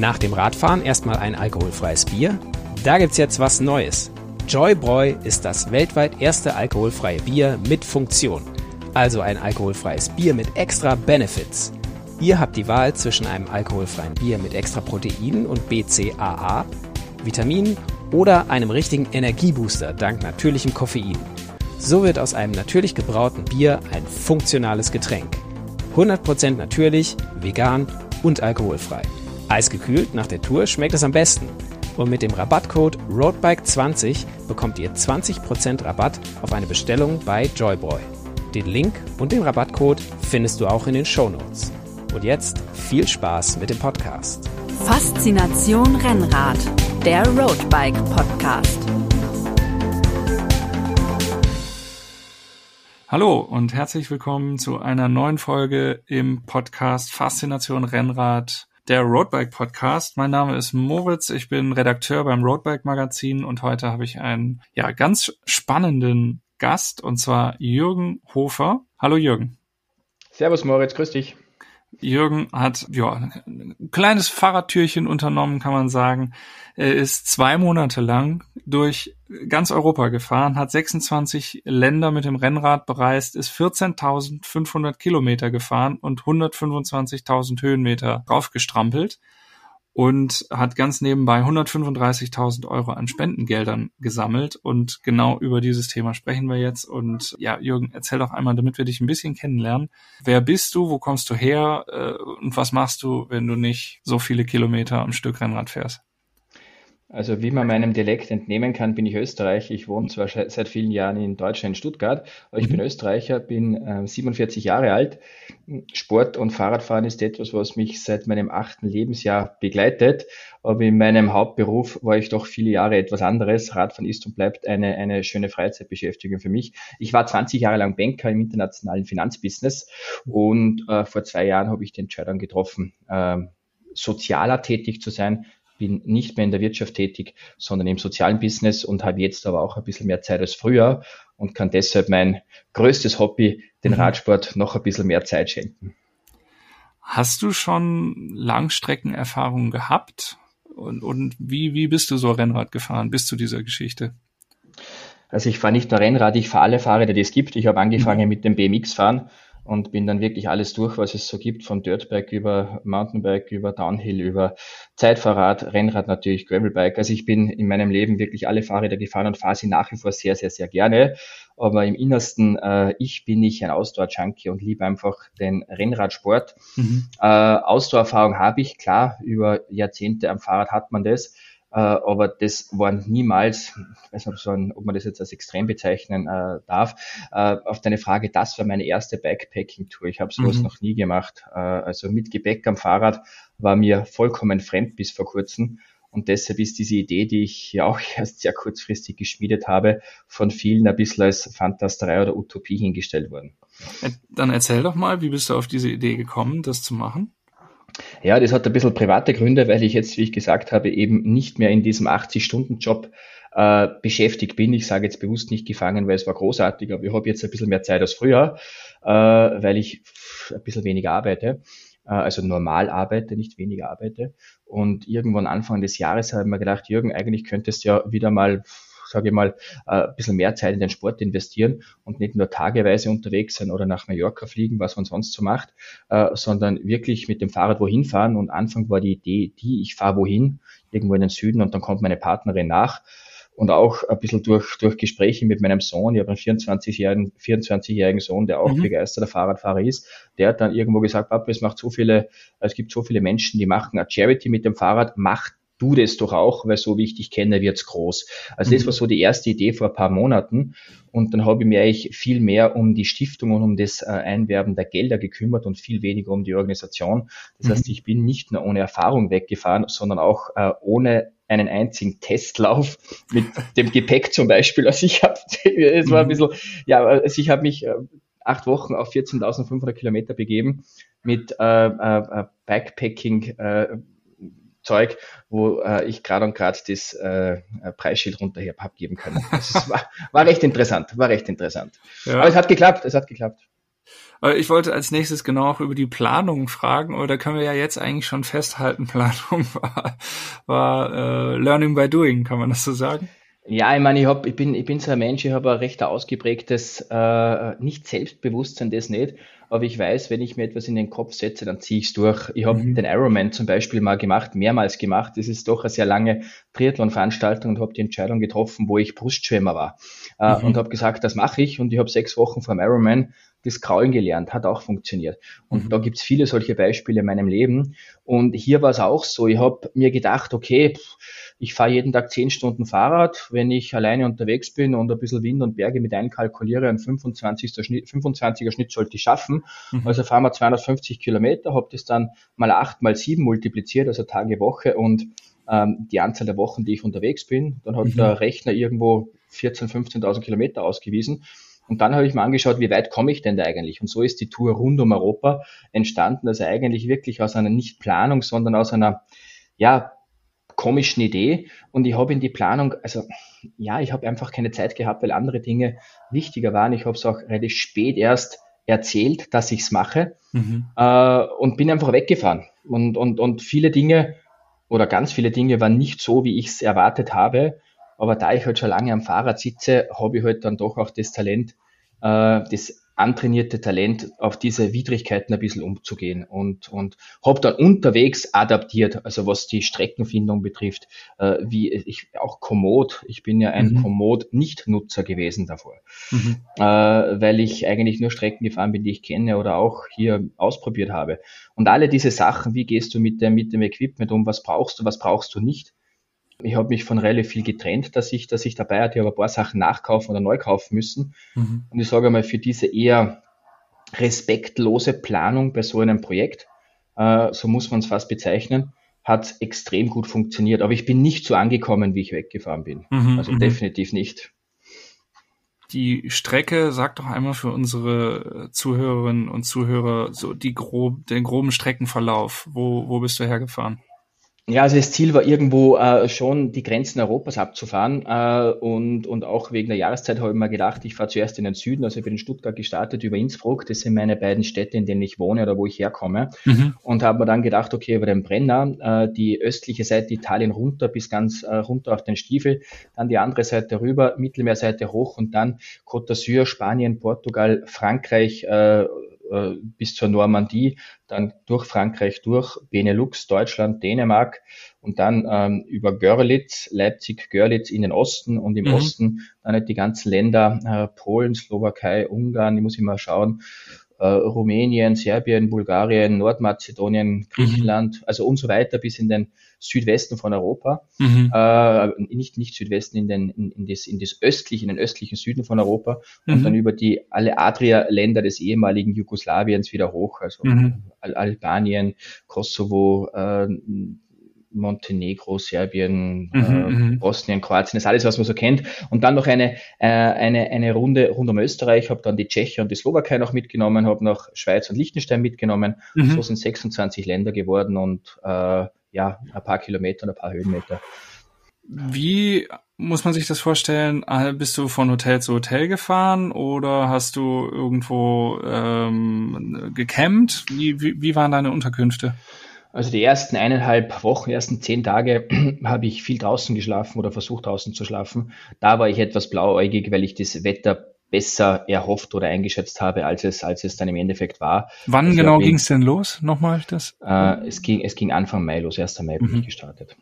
Nach dem Radfahren erstmal ein alkoholfreies Bier? Da gibt's jetzt was Neues. Joybräu ist das weltweit erste alkoholfreie Bier mit Funktion. Also ein alkoholfreies Bier mit extra Benefits. Ihr habt die Wahl zwischen einem alkoholfreien Bier mit extra Proteinen und BCAA, Vitaminen oder einem richtigen Energiebooster dank natürlichem Koffein. So wird aus einem natürlich gebrauten Bier ein funktionales Getränk. 100% natürlich, vegan und alkoholfrei. Eisgekühlt nach der Tour schmeckt es am besten. Und mit dem Rabattcode ROADBIKE20 bekommt ihr 20% Rabatt auf eine Bestellung bei Joyboy. Den Link und den Rabattcode findest du auch in den Show Notes. Und jetzt viel Spaß mit dem Podcast. Faszination Rennrad, der Roadbike Podcast. Hallo und herzlich willkommen zu einer neuen Folge im Podcast Faszination Rennrad, der Roadbike Podcast. Mein Name ist Moritz, ich bin Redakteur beim Roadbike Magazin und heute habe ich einen ja ganz spannenden Gast und zwar Jürgen Hofer. Hallo Jürgen. Servus Moritz, grüß dich. Jürgen hat ja ein kleines Fahrradtürchen unternommen, kann man sagen. Er ist zwei Monate lang durch ganz Europa gefahren, hat 26 Länder mit dem Rennrad bereist, ist 14.500 Kilometer gefahren und 125.000 Höhenmeter draufgestrampelt und hat ganz nebenbei 135.000 Euro an Spendengeldern gesammelt. Und genau über dieses Thema sprechen wir jetzt. Und ja, Jürgen, erzähl doch einmal, damit wir dich ein bisschen kennenlernen. Wer bist du? Wo kommst du her? Äh, und was machst du, wenn du nicht so viele Kilometer am Stück Rennrad fährst? Also wie man meinem Dialekt entnehmen kann, bin ich Österreicher. Ich wohne zwar seit vielen Jahren in Deutschland, in Stuttgart, aber ich mhm. bin Österreicher, bin äh, 47 Jahre alt. Sport und Fahrradfahren ist etwas, was mich seit meinem achten Lebensjahr begleitet. Aber in meinem Hauptberuf war ich doch viele Jahre etwas anderes. Radfahren ist und bleibt eine, eine schöne Freizeitbeschäftigung für mich. Ich war 20 Jahre lang Banker im internationalen Finanzbusiness und äh, vor zwei Jahren habe ich die Entscheidung getroffen, äh, sozialer tätig zu sein, bin nicht mehr in der Wirtschaft tätig, sondern im sozialen Business und habe jetzt aber auch ein bisschen mehr Zeit als früher und kann deshalb mein größtes Hobby, den mhm. Radsport, noch ein bisschen mehr Zeit schenken. Hast du schon Langstreckenerfahrungen gehabt? Und, und wie, wie bist du so Rennrad gefahren bis zu dieser Geschichte? Also ich fahre nicht nur Rennrad, ich fahre alle Fahrräder, die es gibt. Ich habe angefangen mhm. mit dem BMX-Fahren und bin dann wirklich alles durch, was es so gibt, von Dirtbike über Mountainbike, über Downhill, über Zeitfahrrad, Rennrad natürlich, Gravelbike. Also ich bin in meinem Leben wirklich alle Fahrräder gefahren und fahre sie nach wie vor sehr, sehr, sehr gerne. Aber im Innersten, äh, ich bin nicht ein Ausdauer-Junkie und liebe einfach den Rennradsport. Mhm. Äh, Ausdauererfahrung habe ich, klar, über Jahrzehnte am Fahrrad hat man das. Äh, aber das war niemals, ich weiß nicht, ob man das jetzt als extrem bezeichnen äh, darf, äh, auf deine Frage, das war meine erste Backpacking-Tour. Ich habe sowas mhm. noch nie gemacht. Also mit Gepäck am Fahrrad war mir vollkommen fremd bis vor kurzem. Und deshalb ist diese Idee, die ich ja auch erst sehr kurzfristig geschmiedet habe, von vielen ein bisschen als Fantasterei oder Utopie hingestellt worden. Dann erzähl doch mal, wie bist du auf diese Idee gekommen, das zu machen? Ja, das hat ein bisschen private Gründe, weil ich jetzt, wie ich gesagt habe, eben nicht mehr in diesem 80-Stunden-Job äh, beschäftigt bin. Ich sage jetzt bewusst nicht gefangen, weil es war großartig, aber ich habe jetzt ein bisschen mehr Zeit als früher, äh, weil ich ein bisschen weniger arbeite, äh, also normal arbeite, nicht weniger arbeite. Und irgendwann Anfang des Jahres habe ich mir gedacht, Jürgen, eigentlich könntest du ja wieder mal sage ich mal, äh, ein bisschen mehr Zeit in den Sport investieren und nicht nur tageweise unterwegs sein oder nach Mallorca fliegen, was man sonst so macht, äh, sondern wirklich mit dem Fahrrad wohin fahren. Und Anfang war die Idee, die ich fahre wohin, irgendwo in den Süden und dann kommt meine Partnerin nach und auch ein bisschen durch, durch Gespräche mit meinem Sohn, ich habe einen 24-jährigen 24 Sohn, der auch mhm. begeisterter Fahrradfahrer ist, der hat dann irgendwo gesagt, Papa, es macht so viele, es gibt so viele Menschen, die machen eine Charity mit dem Fahrrad, macht du das doch auch, weil so wie ich dich kenne, wird's groß. Also das mhm. war so die erste Idee vor ein paar Monaten. Und dann habe ich mich eigentlich viel mehr um die Stiftung und um das äh, Einwerben der Gelder gekümmert und viel weniger um die Organisation. Das mhm. heißt, ich bin nicht nur ohne Erfahrung weggefahren, sondern auch äh, ohne einen einzigen Testlauf mit dem Gepäck zum Beispiel. Also ich habe, es war ein mhm. bisschen, ja, also ich habe mich äh, acht Wochen auf 14.500 Kilometer begeben mit äh, äh, Backpacking, äh, Zeug, wo äh, ich gerade und gerade das äh, Preisschild runter abgeben können. Das war, war recht interessant, war recht interessant. Ja. Aber es hat geklappt, es hat geklappt. Ich wollte als nächstes genau auch über die Planung fragen, oder können wir ja jetzt eigentlich schon festhalten, Planung war, war äh, Learning by Doing, kann man das so sagen? Ja, ich meine, ich, hab, ich, bin, ich bin so ein Mensch, ich habe ein recht ausgeprägtes, äh, nicht Selbstbewusstsein, das nicht, aber ich weiß, wenn ich mir etwas in den Kopf setze, dann ziehe ich es durch. Ich habe mhm. den Ironman zum Beispiel mal gemacht, mehrmals gemacht. Das ist doch eine sehr lange Triathlon-Veranstaltung und habe die Entscheidung getroffen, wo ich Brustschwimmer war. Äh, mhm. Und habe gesagt, das mache ich. Und ich habe sechs Wochen vor Ironman das Kraulen gelernt, hat auch funktioniert. Und mhm. da gibt's viele solche Beispiele in meinem Leben. Und hier war es auch so. Ich habe mir gedacht, okay, ich fahre jeden Tag zehn Stunden Fahrrad. Wenn ich alleine unterwegs bin und ein bisschen Wind und Berge mit einkalkuliere, ein 25er Schnitt, 25er Schnitt sollte ich schaffen. Mhm. Also fahren wir 250 Kilometer, habe das dann mal acht mal sieben multipliziert, also Tage, Woche und ähm, die Anzahl der Wochen, die ich unterwegs bin. Dann hat mhm. der Rechner irgendwo 14.000, 15.000 Kilometer ausgewiesen. Und dann habe ich mir angeschaut, wie weit komme ich denn da eigentlich? Und so ist die Tour rund um Europa entstanden, also eigentlich wirklich aus einer nicht Planung, sondern aus einer, ja, komischen Idee. Und ich habe in die Planung, also ja, ich habe einfach keine Zeit gehabt, weil andere Dinge wichtiger waren. Ich habe es auch relativ spät erst erzählt, dass ich es mache mhm. äh, und bin einfach weggefahren. Und, und, und viele Dinge oder ganz viele Dinge waren nicht so, wie ich es erwartet habe. Aber da ich halt schon lange am Fahrrad sitze, habe ich halt dann doch auch das Talent, äh, das antrainierte Talent, auf diese Widrigkeiten ein bisschen umzugehen und, und habe dann unterwegs adaptiert, also was die Streckenfindung betrifft, äh, wie ich auch Komoot, ich bin ja ein mhm. Komoot-Nicht-Nutzer gewesen davor, mhm. äh, weil ich eigentlich nur Strecken gefahren bin, die ich kenne oder auch hier ausprobiert habe. Und alle diese Sachen, wie gehst du mit dem, mit dem Equipment um, was brauchst du, was brauchst du nicht, ich habe mich von relativ viel getrennt, dass ich, dass ich dabei hatte, aber ein paar Sachen nachkaufen oder neu kaufen müssen. Mhm. Und ich sage mal, für diese eher respektlose Planung bei so einem Projekt, äh, so muss man es fast bezeichnen, hat extrem gut funktioniert. Aber ich bin nicht so angekommen, wie ich weggefahren bin. Mhm, also mhm. definitiv nicht. Die Strecke, sag doch einmal für unsere Zuhörerinnen und Zuhörer so die grob, den groben Streckenverlauf. Wo, wo bist du hergefahren? Ja, also das Ziel war irgendwo äh, schon die Grenzen Europas abzufahren äh, und, und auch wegen der Jahreszeit habe ich mir gedacht, ich fahre zuerst in den Süden, also ich bin in Stuttgart gestartet über Innsbruck, das sind meine beiden Städte, in denen ich wohne oder wo ich herkomme. Mhm. und habe mir dann gedacht, okay, über den Brenner, äh, die östliche Seite Italien runter bis ganz äh, runter auf den Stiefel, dann die andere Seite rüber, Mittelmeerseite hoch und dann Côte d'Azur, Spanien, Portugal, Frankreich, äh, bis zur Normandie, dann durch Frankreich durch, Benelux, Deutschland, Dänemark und dann ähm, über Görlitz, Leipzig, Görlitz in den Osten und im mhm. Osten dann halt die ganzen Länder, äh, Polen, Slowakei, Ungarn, die muss ich mal schauen, Rumänien, Serbien, Bulgarien, Nordmazedonien, Griechenland, mhm. also und so weiter bis in den Südwesten von Europa, mhm. äh, nicht, nicht Südwesten, in, den, in, in, das, in das östliche, in den östlichen Süden von Europa mhm. und dann über die alle Adria-Länder des ehemaligen Jugoslawiens wieder hoch, also mhm. Albanien, Kosovo, äh, Montenegro, Serbien, mhm, äh, mhm. Bosnien, Kroatien, das ist alles, was man so kennt. Und dann noch eine, äh, eine, eine Runde rund um Österreich, habe dann die Tscheche und die Slowakei noch mitgenommen, habe noch Schweiz und Liechtenstein mitgenommen. Mhm. So sind 26 Länder geworden und äh, ja, ein paar Kilometer und ein paar Höhenmeter. Wie muss man sich das vorstellen? Bist du von Hotel zu Hotel gefahren oder hast du irgendwo ähm, gecampt? Wie, wie, wie waren deine Unterkünfte? Also die ersten eineinhalb Wochen, ersten zehn Tage habe ich viel draußen geschlafen oder versucht draußen zu schlafen. Da war ich etwas blauäugig, weil ich das Wetter besser erhofft oder eingeschätzt habe, als es, als es dann im Endeffekt war. Wann also genau ging es denn los? Nochmal das? Äh, es, ging, es ging Anfang Mai los, 1. Mai bin mhm. ich gestartet.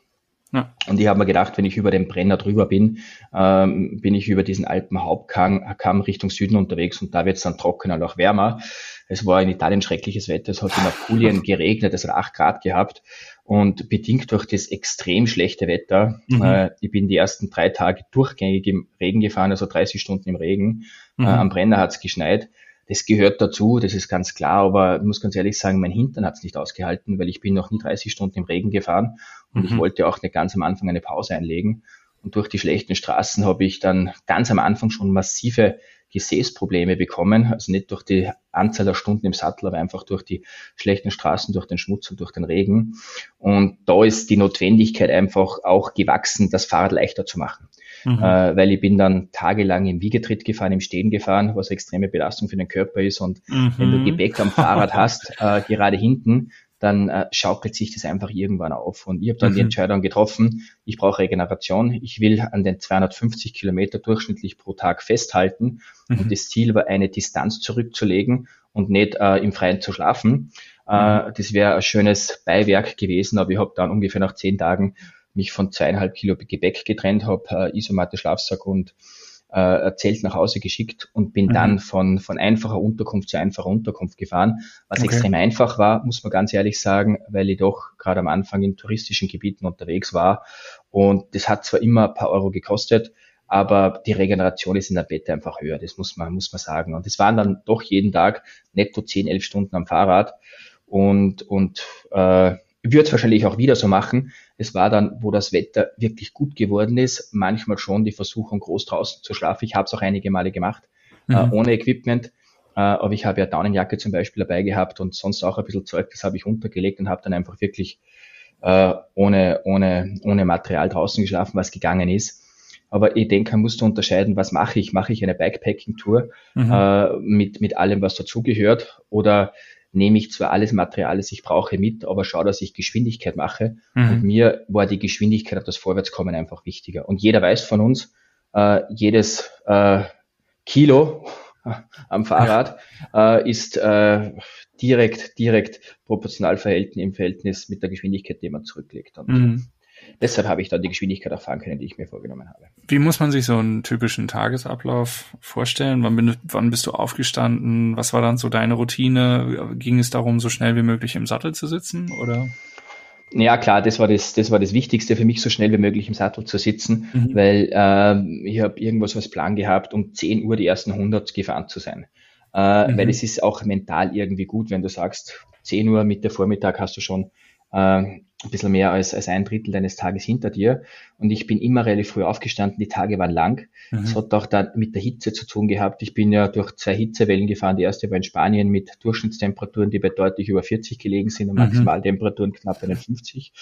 Ja. Und ich habe mir gedacht, wenn ich über den Brenner drüber bin, ähm, bin ich über diesen Alpenhauptkamm Richtung Süden unterwegs und da wird es dann trockener und auch wärmer. Es war in Italien schreckliches Wetter, es hat in Apulien geregnet, es hat acht Grad gehabt und bedingt durch das extrem schlechte Wetter, mhm. äh, ich bin die ersten drei Tage durchgängig im Regen gefahren, also 30 Stunden im Regen. Äh, mhm. Äh, am Brenner hat es geschneit. Das gehört dazu, das ist ganz klar, aber ich muss ganz ehrlich sagen, mein Hintern hat es nicht ausgehalten, weil ich bin noch nie 30 Stunden im Regen gefahren und mhm. ich wollte auch nicht ganz am Anfang eine Pause einlegen. Und durch die schlechten Straßen habe ich dann ganz am Anfang schon massive Gesäßprobleme bekommen. Also nicht durch die Anzahl der Stunden im Sattel, aber einfach durch die schlechten Straßen, durch den Schmutz und durch den Regen. Und da ist die Notwendigkeit einfach auch gewachsen, das Fahrrad leichter zu machen. mhm. äh, weil ich bin dann tagelang im Wiegetritt gefahren, im Stehen gefahren, was eine extreme Belastung für den Körper ist. Und mhm. wenn du Gepäck am Fahrrad hast, äh, gerade hinten, dann äh, schaukelt sich das einfach irgendwann auf. Und ich habe dann mhm. die Entscheidung getroffen, ich brauche Regeneration, ich will an den 250 Kilometer durchschnittlich pro Tag festhalten. Mhm. Und das Ziel war, eine Distanz zurückzulegen und nicht äh, im Freien zu schlafen. Äh, mhm. das wäre ein schönes Beiwerk gewesen, aber ich habe dann ungefähr nach zehn Tagen mich von zweieinhalb Kilo Gebäck getrennt, habe äh, Isomatte, Schlafsack und äh, Zelt nach Hause geschickt und bin mhm. dann von, von einfacher Unterkunft zu einfacher Unterkunft gefahren, was okay. extrem einfach war, muss man ganz ehrlich sagen, weil ich doch gerade am Anfang in touristischen Gebieten unterwegs war und das hat zwar immer ein paar Euro gekostet, aber die Regeneration ist in der Bett einfach höher, das muss man, muss man sagen. Und es waren dann doch jeden Tag netto 10, 11 Stunden am Fahrrad und, und äh, würde es wahrscheinlich auch wieder so machen. Es war dann, wo das Wetter wirklich gut geworden ist, manchmal schon die Versuchung, groß draußen zu schlafen. Ich habe es auch einige Male gemacht, äh, mhm. äh, ohne Equipment. Äh, aber ich habe ja Daunenjacke zum Beispiel dabei gehabt und sonst auch ein bisschen Zeug, das habe ich untergelegt und habe dann einfach wirklich äh, ohne, ohne, ohne Material draußen geschlafen, was gegangen ist. Aber ich denke, man muss da unterscheiden, was mache ich? Mache ich eine Bikepacking-Tour mhm. äh, mit, mit allem, was dazugehört? Oder nehme ich zwar alles Material, das ich brauche, mit, aber schaue, dass ich Geschwindigkeit mache. Mhm. Und mir war die Geschwindigkeit und das Vorwärtskommen einfach wichtiger. Und jeder weiß von uns, äh, jedes äh, Kilo am Fahrrad äh, ist äh, direkt, direkt proportional verhältnis im Verhältnis mit der Geschwindigkeit, die man zurücklegt. Und mhm. Deshalb habe ich dann die Geschwindigkeit erfahren können, die ich mir vorgenommen habe. Wie muss man sich so einen typischen Tagesablauf vorstellen? Wann, bin, wann bist du aufgestanden? Was war dann so deine Routine? Ging es darum, so schnell wie möglich im Sattel zu sitzen oder? Ja, klar, das war das, das war das Wichtigste für mich, so schnell wie möglich im Sattel zu sitzen, mhm. weil äh, ich habe irgendwas als Plan gehabt, um 10 Uhr die ersten 100 gefahren zu sein. Äh, mhm. Weil es ist auch mental irgendwie gut, wenn du sagst, 10 Uhr Mitte Vormittag hast du schon äh, ein bisschen mehr als, als ein Drittel deines Tages hinter dir. Und ich bin immer relativ früh aufgestanden, die Tage waren lang. Mhm. Das hat auch da mit der Hitze zu tun gehabt. Ich bin ja durch zwei Hitzewellen gefahren. Die erste war in Spanien mit Durchschnittstemperaturen, die bei deutlich über 40 gelegen sind und mhm. Maximaltemperaturen knapp bei den 50.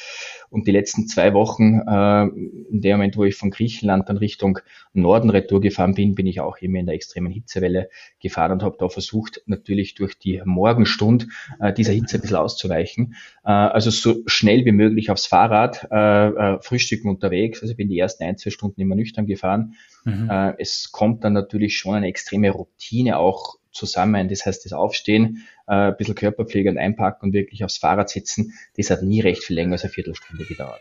Und die letzten zwei Wochen, äh, in dem Moment, wo ich von Griechenland dann Richtung Norden retour gefahren bin, bin ich auch immer in der extremen Hitzewelle gefahren und habe da versucht, natürlich durch die Morgenstund äh, dieser Hitze ein bisschen auszuweichen. Äh, also so schnell wie möglich aufs Fahrrad, äh, äh, frühstücken unterwegs. Also ich bin die ersten ein, zwei Stunden immer nüchtern gefahren. Mhm. Äh, es kommt dann natürlich schon eine extreme Routine auch zusammen. Das heißt, das Aufstehen, äh, ein bisschen Körperpflege und einpacken und wirklich aufs Fahrrad sitzen, das hat nie recht viel länger als eine Viertelstunde gedauert.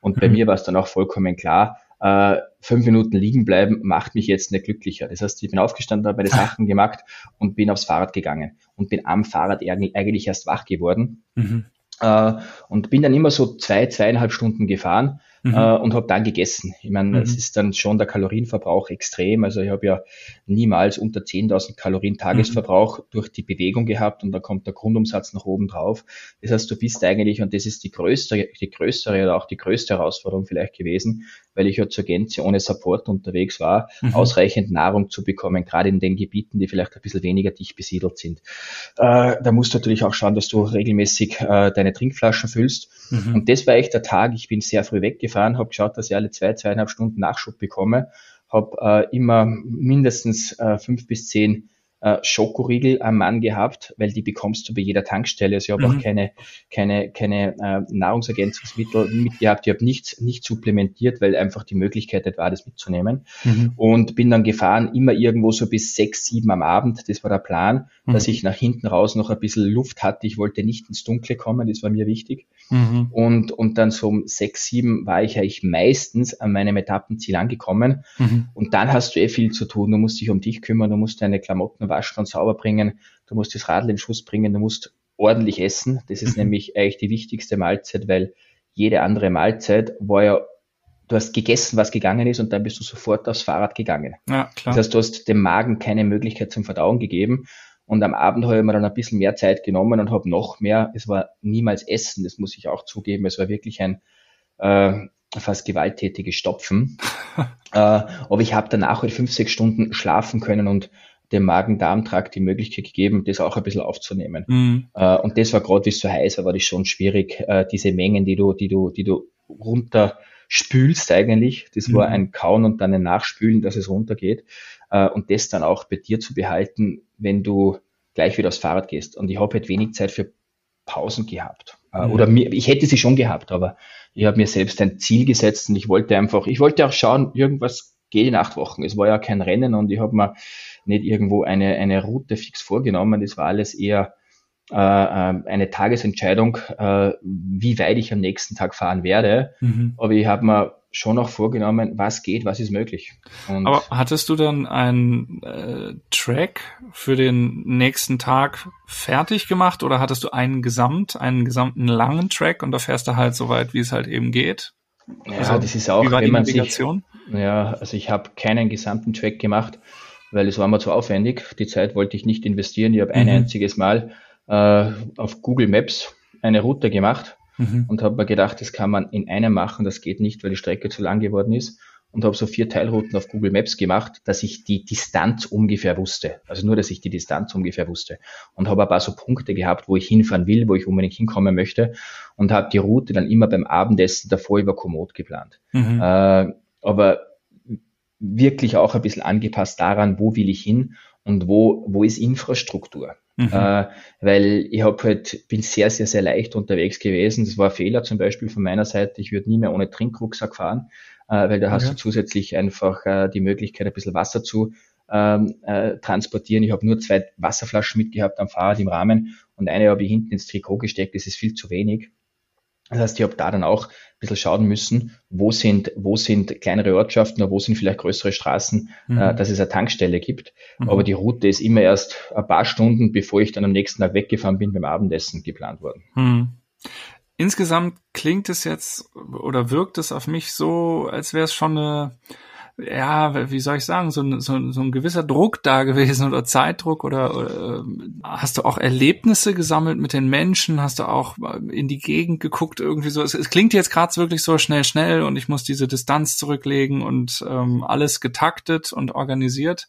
Und bei mhm. mir war es dann auch vollkommen klar, äh, fünf Minuten liegen bleiben macht mich jetzt nicht glücklicher. Das heißt, ich bin aufgestanden, habe meine Sachen gemacht und bin aufs Fahrrad gegangen und bin am Fahrrad eigentlich erst wach geworden. Mhm. Äh, und bin dann immer so zwei, zweieinhalb Stunden gefahren mhm. äh, und habe dann gegessen. Ich meine, mhm. es ist dann schon der Kalorienverbrauch extrem. Also ich habe ja niemals unter 10.000 Kalorien Tagesverbrauch mhm. durch die Bewegung gehabt und da kommt der Grundumsatz nach oben drauf. Das heißt, du bist eigentlich, und das ist die größte, die größere oder auch die größte Herausforderung vielleicht gewesen, weil ich ja zur Gänze ohne Support unterwegs war, mhm. ausreichend Nahrung zu bekommen, gerade in den Gebieten, die vielleicht ein bisschen weniger dicht besiedelt sind. Äh, da musst du natürlich auch schauen, dass du regelmäßig äh, deine Trinkflaschen füllst. Mhm. Und das war echt der Tag. Ich bin sehr früh weggefahren, habe geschaut, dass ich alle zwei, zweieinhalb Stunden Nachschub bekomme, habe äh, immer mindestens äh, fünf bis zehn äh, Schokoriegel am Mann gehabt, weil die bekommst du bei jeder Tankstelle. Also ich habe mhm. auch keine, keine, keine äh, Nahrungsergänzungsmittel mitgehabt. Ich habe nichts nicht supplementiert, weil einfach die Möglichkeit nicht war, das mitzunehmen. Mhm. Und bin dann gefahren, immer irgendwo so bis sechs, sieben am Abend. Das war der Plan, mhm. dass ich nach hinten raus noch ein bisschen Luft hatte. Ich wollte nicht ins Dunkle kommen, das war mir wichtig. Mhm. Und, und dann so um sechs, sieben war ich eigentlich meistens an meinem Etappenziel angekommen. Mhm. Und dann hast du eh viel zu tun. Du musst dich um dich kümmern, du musst deine Klamotten waschen und sauber bringen, du musst das Radl in Schuss bringen, du musst ordentlich essen. Das ist mhm. nämlich eigentlich die wichtigste Mahlzeit, weil jede andere Mahlzeit war ja, du hast gegessen, was gegangen ist und dann bist du sofort aufs Fahrrad gegangen. Ja, klar. Das heißt, du hast dem Magen keine Möglichkeit zum Verdauen gegeben. Und am Abend habe ich mir dann ein bisschen mehr Zeit genommen und habe noch mehr, es war niemals Essen, das muss ich auch zugeben, es war wirklich ein äh, fast gewalttätiges Stopfen. äh, aber ich habe danach halt fünf, sechs Stunden schlafen können und dem Magen-Darm-Trakt die Möglichkeit gegeben, das auch ein bisschen aufzunehmen. Mhm. Äh, und das war gerade, wie es so heiß war, war das schon schwierig, äh, diese Mengen, die du, die du, die du runter spülst eigentlich. Das mhm. war ein Kauen und dann ein Nachspülen, dass es runtergeht. Äh, und das dann auch bei dir zu behalten, wenn du gleich wieder aufs Fahrrad gehst. Und ich habe halt wenig Zeit für Pausen gehabt. Äh, mhm. Oder mir, ich hätte sie schon gehabt, aber ich habe mir selbst ein Ziel gesetzt und ich wollte einfach, ich wollte auch schauen, irgendwas geht in acht Wochen. Es war ja kein Rennen und ich habe mir nicht irgendwo eine, eine Route fix vorgenommen. Das war alles eher äh, eine Tagesentscheidung, äh, wie weit ich am nächsten Tag fahren werde. Mhm. Aber ich habe mir schon noch vorgenommen, was geht, was ist möglich. Und Aber hattest du dann einen äh, Track für den nächsten Tag fertig gemacht oder hattest du einen Gesamt, einen gesamten langen Track und da fährst du halt so weit, wie es halt eben geht? Ja, also, das ist auch, wenn man sich, ja, also ich habe keinen gesamten Track gemacht, weil es war mir zu aufwendig. Die Zeit wollte ich nicht investieren. Ich habe mhm. ein einziges Mal äh, auf Google Maps eine Route gemacht mhm. und habe mir gedacht, das kann man in einem machen, das geht nicht, weil die Strecke zu lang geworden ist und habe so vier Teilrouten auf Google Maps gemacht, dass ich die Distanz ungefähr wusste. Also nur, dass ich die Distanz ungefähr wusste und habe ein paar so Punkte gehabt, wo ich hinfahren will, wo ich unbedingt hinkommen möchte und habe die Route dann immer beim Abendessen davor über Komoot geplant. Mhm. Äh, aber wirklich auch ein bisschen angepasst daran, wo will ich hin und wo, wo ist Infrastruktur. Mhm. Äh, weil ich hab halt, bin sehr, sehr, sehr leicht unterwegs gewesen. Das war ein Fehler zum Beispiel von meiner Seite. Ich würde nie mehr ohne Trinkrucksack fahren, äh, weil da hast du zusätzlich einfach äh, die Möglichkeit, ein bisschen Wasser zu ähm, äh, transportieren. Ich habe nur zwei Wasserflaschen mitgehabt am Fahrrad im Rahmen und eine habe ich hinten ins Trikot gesteckt. Das ist viel zu wenig. Das heißt, ich habe da dann auch ein bisschen schauen müssen, wo sind, wo sind kleinere Ortschaften oder wo sind vielleicht größere Straßen, mhm. äh, dass es eine Tankstelle gibt. Mhm. Aber die Route ist immer erst ein paar Stunden, bevor ich dann am nächsten Tag weggefahren bin, beim Abendessen geplant worden. Mhm. Insgesamt klingt es jetzt oder wirkt es auf mich so, als wäre es schon eine ja, wie soll ich sagen, so ein, so, so ein gewisser Druck da gewesen oder Zeitdruck oder, oder äh, hast du auch Erlebnisse gesammelt mit den Menschen? Hast du auch in die Gegend geguckt irgendwie so? Es, es klingt jetzt gerade wirklich so schnell, schnell und ich muss diese Distanz zurücklegen und ähm, alles getaktet und organisiert.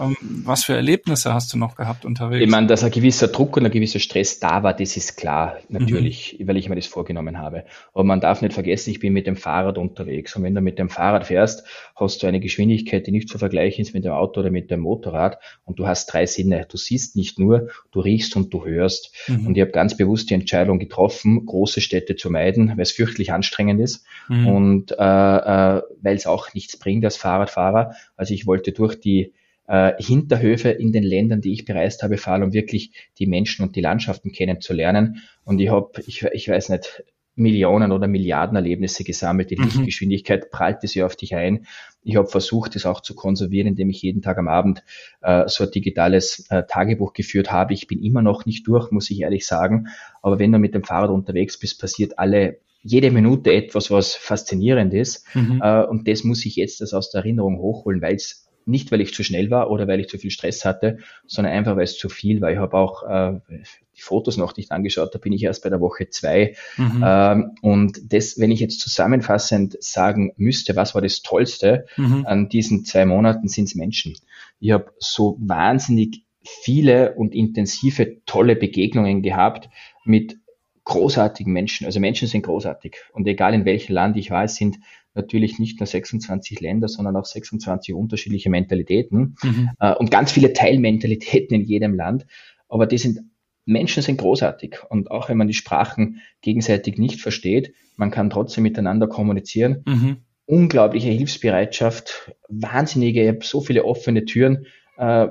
Ähm, was für Erlebnisse hast du noch gehabt unterwegs? Ich meine, dass ein gewisser Druck und ein gewisser Stress da war, das ist klar, natürlich, mhm. weil ich mir das vorgenommen habe. Aber man darf nicht vergessen, ich bin mit dem Fahrrad unterwegs. Und wenn du mit dem Fahrrad fährst, hast du eine Geschwindigkeit, die nicht zu vergleichen ist mit dem Auto oder mit dem Motorrad. Und du hast drei Sinne. Du siehst nicht nur, du riechst und du hörst. Mhm. Und ich habe ganz bewusst die Entscheidung getroffen, große Städte zu meiden, weil es fürchtlich anstrengend ist mhm. und äh, äh, weil es auch nichts bringt als Fahrradfahrer. Also ich wollte durch die äh, Hinterhöfe in den Ländern, die ich bereist habe, fahren, um wirklich die Menschen und die Landschaften kennenzulernen. Und ich habe, ich, ich weiß nicht, Millionen oder Milliarden Erlebnisse gesammelt. Die mhm. Lichtgeschwindigkeit prallt es ja auf dich ein. Ich habe versucht, das auch zu konservieren, indem ich jeden Tag am Abend äh, so ein digitales äh, Tagebuch geführt habe. Ich bin immer noch nicht durch, muss ich ehrlich sagen. Aber wenn du mit dem Fahrrad unterwegs bist, passiert alle jede Minute etwas, was faszinierend ist. Mhm. Äh, und das muss ich jetzt das aus der Erinnerung hochholen, weil es nicht, weil ich zu schnell war oder weil ich zu viel Stress hatte, sondern einfach, weil es zu viel war. Ich habe auch äh, die Fotos noch nicht angeschaut, da bin ich erst bei der Woche zwei. Mhm. Ähm, und das, wenn ich jetzt zusammenfassend sagen müsste, was war das Tollste mhm. an diesen zwei Monaten, sind es Menschen. Ich habe so wahnsinnig viele und intensive, tolle Begegnungen gehabt mit großartigen Menschen. Also Menschen sind großartig. Und egal in welchem Land ich war, es sind natürlich nicht nur 26 Länder, sondern auch 26 unterschiedliche Mentalitäten mhm. äh, und ganz viele Teilmentalitäten in jedem Land. Aber die sind Menschen sind großartig und auch wenn man die Sprachen gegenseitig nicht versteht, man kann trotzdem miteinander kommunizieren. Mhm. Unglaubliche Hilfsbereitschaft, wahnsinnige, so viele offene Türen. Äh,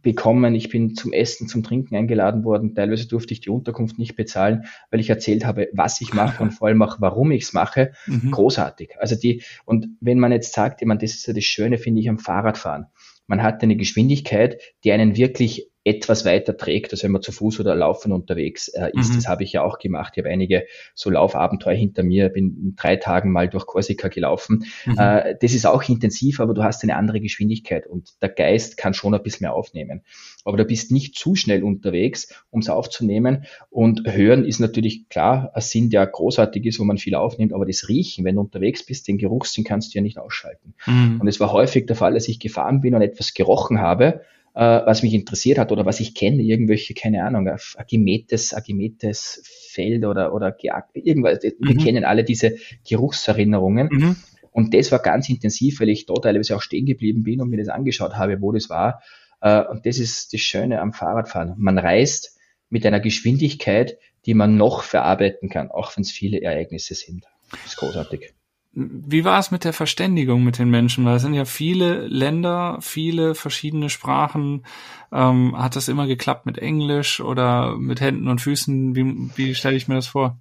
bekommen. Ich bin zum Essen, zum Trinken eingeladen worden. Teilweise durfte ich die Unterkunft nicht bezahlen, weil ich erzählt habe, was ich mache und vor allem auch, warum ich es mache. Mhm. Großartig. Also die, und wenn man jetzt sagt, ich meine, das ist ja das Schöne, finde ich, am Fahrradfahren. Man hat eine Geschwindigkeit, die einen wirklich etwas weiter trägt, als wenn man zu Fuß oder laufen unterwegs äh, ist. Mhm. Das habe ich ja auch gemacht. Ich habe einige so Laufabenteuer hinter mir, bin in drei Tagen mal durch Korsika gelaufen. Mhm. Äh, das ist auch intensiv, aber du hast eine andere Geschwindigkeit und der Geist kann schon ein bisschen mehr aufnehmen. Aber du bist nicht zu schnell unterwegs, um es aufzunehmen. Und hören ist natürlich klar, ein Sinn, der großartig ist, wo man viel aufnimmt, aber das Riechen, wenn du unterwegs bist, den Geruchssinn kannst du ja nicht ausschalten. Mhm. Und es war häufig der Fall, dass ich gefahren bin und etwas gerochen habe, äh, was mich interessiert hat oder was ich kenne, irgendwelche, keine Ahnung, gemähtes, ein gemähtes Feld oder, oder irgendwas. Wir mhm. kennen alle diese Geruchserinnerungen. Mhm. Und das war ganz intensiv, weil ich da teilweise auch stehen geblieben bin und mir das angeschaut habe, wo das war. Äh, und das ist das Schöne am Fahrradfahren. Man reist mit einer Geschwindigkeit, die man noch verarbeiten kann, auch wenn es viele Ereignisse sind. Das ist großartig. Wie war es mit der Verständigung mit den Menschen? Weil es sind ja viele Länder, viele verschiedene Sprachen. Ähm, hat das immer geklappt mit Englisch oder mit Händen und Füßen? Wie, wie stelle ich mir das vor?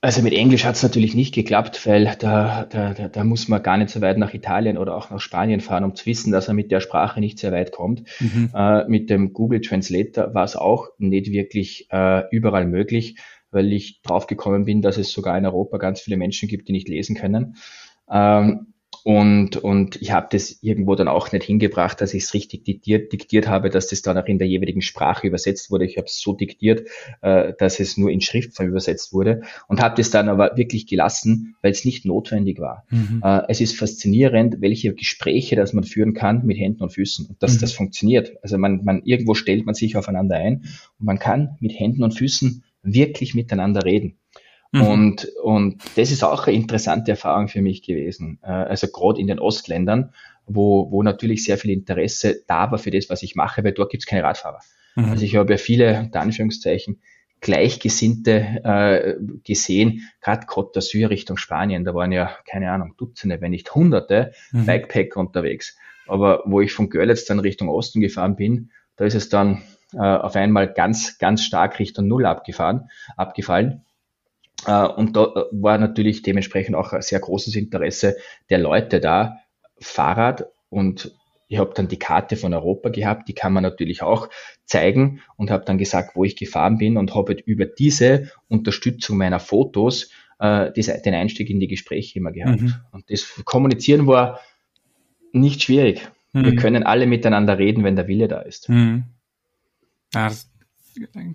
Also mit Englisch hat es natürlich nicht geklappt, weil da, da, da, da muss man gar nicht so weit nach Italien oder auch nach Spanien fahren, um zu wissen, dass er mit der Sprache nicht sehr weit kommt. Mhm. Äh, mit dem Google Translator war es auch nicht wirklich äh, überall möglich weil ich draufgekommen bin, dass es sogar in Europa ganz viele Menschen gibt, die nicht lesen können. Ähm, und, und ich habe das irgendwo dann auch nicht hingebracht, dass ich es richtig diktiert, diktiert habe, dass das dann auch in der jeweiligen Sprache übersetzt wurde. Ich habe es so diktiert, äh, dass es nur in Schriftform übersetzt wurde und habe das dann aber wirklich gelassen, weil es nicht notwendig war. Mhm. Äh, es ist faszinierend, welche Gespräche das man führen kann mit Händen und Füßen und dass mhm. das funktioniert. Also man, man irgendwo stellt man sich aufeinander ein und man kann mit Händen und Füßen wirklich miteinander reden. Mhm. Und, und das ist auch eine interessante Erfahrung für mich gewesen. Äh, also gerade in den Ostländern, wo, wo natürlich sehr viel Interesse da war für das, was ich mache, weil dort gibt es keine Radfahrer. Mhm. Also ich habe ja viele, unter Anführungszeichen, Gleichgesinnte äh, gesehen, gerade Côte d'Azur Richtung Spanien, da waren ja, keine Ahnung, Dutzende, wenn nicht Hunderte mhm. Bikepacker unterwegs. Aber wo ich von Görlitz dann Richtung Osten gefahren bin, da ist es dann äh, auf einmal ganz, ganz stark Richtung Null abgefahren, abgefallen. Äh, und da äh, war natürlich dementsprechend auch ein sehr großes Interesse der Leute da, Fahrrad und ich habe dann die Karte von Europa gehabt, die kann man natürlich auch zeigen und habe dann gesagt, wo ich gefahren bin und habe über diese Unterstützung meiner Fotos äh, diese, den Einstieg in die Gespräche immer gehabt. Mhm. Und das Kommunizieren war nicht schwierig. Mhm. Wir können alle miteinander reden, wenn der Wille da ist. Mhm. Ja, das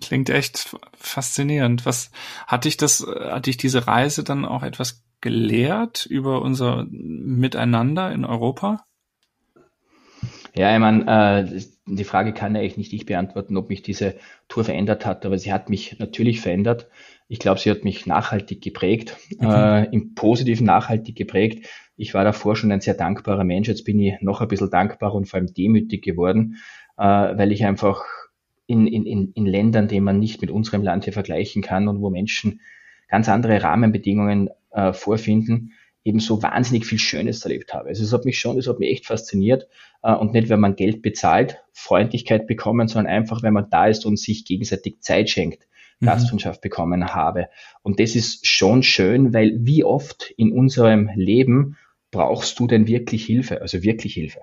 klingt echt faszinierend. Was hat dich das, hat dich diese Reise dann auch etwas gelehrt über unser Miteinander in Europa? Ja, ich meine, äh, die Frage kann ja eigentlich nicht ich beantworten, ob mich diese Tour verändert hat, aber sie hat mich natürlich verändert. Ich glaube, sie hat mich nachhaltig geprägt, okay. äh, im Positiven nachhaltig geprägt. Ich war davor schon ein sehr dankbarer Mensch, jetzt bin ich noch ein bisschen dankbarer und vor allem demütig geworden, äh, weil ich einfach in, in, in Ländern, die man nicht mit unserem Land hier vergleichen kann und wo Menschen ganz andere Rahmenbedingungen äh, vorfinden, eben so wahnsinnig viel Schönes erlebt habe. Also es hat mich schon, es hat mich echt fasziniert äh, und nicht, wenn man Geld bezahlt, Freundlichkeit bekommen, sondern einfach, wenn man da ist und sich gegenseitig Zeit schenkt, mhm. Gastfreundschaft bekommen habe. Und das ist schon schön, weil wie oft in unserem Leben brauchst du denn wirklich Hilfe, also wirklich Hilfe?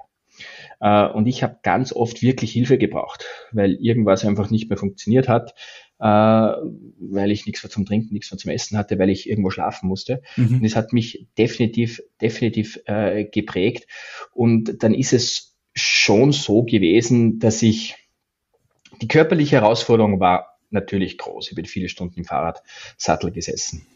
Äh, und ich habe ganz oft wirklich Hilfe gebraucht, weil irgendwas einfach nicht mehr funktioniert hat, äh, weil ich nichts mehr zum Trinken, nichts mehr zum Essen hatte, weil ich irgendwo schlafen musste. Mhm. Und es hat mich definitiv, definitiv äh, geprägt. Und dann ist es schon so gewesen, dass ich die körperliche Herausforderung war natürlich groß. Ich bin viele Stunden im Fahrradsattel gesessen.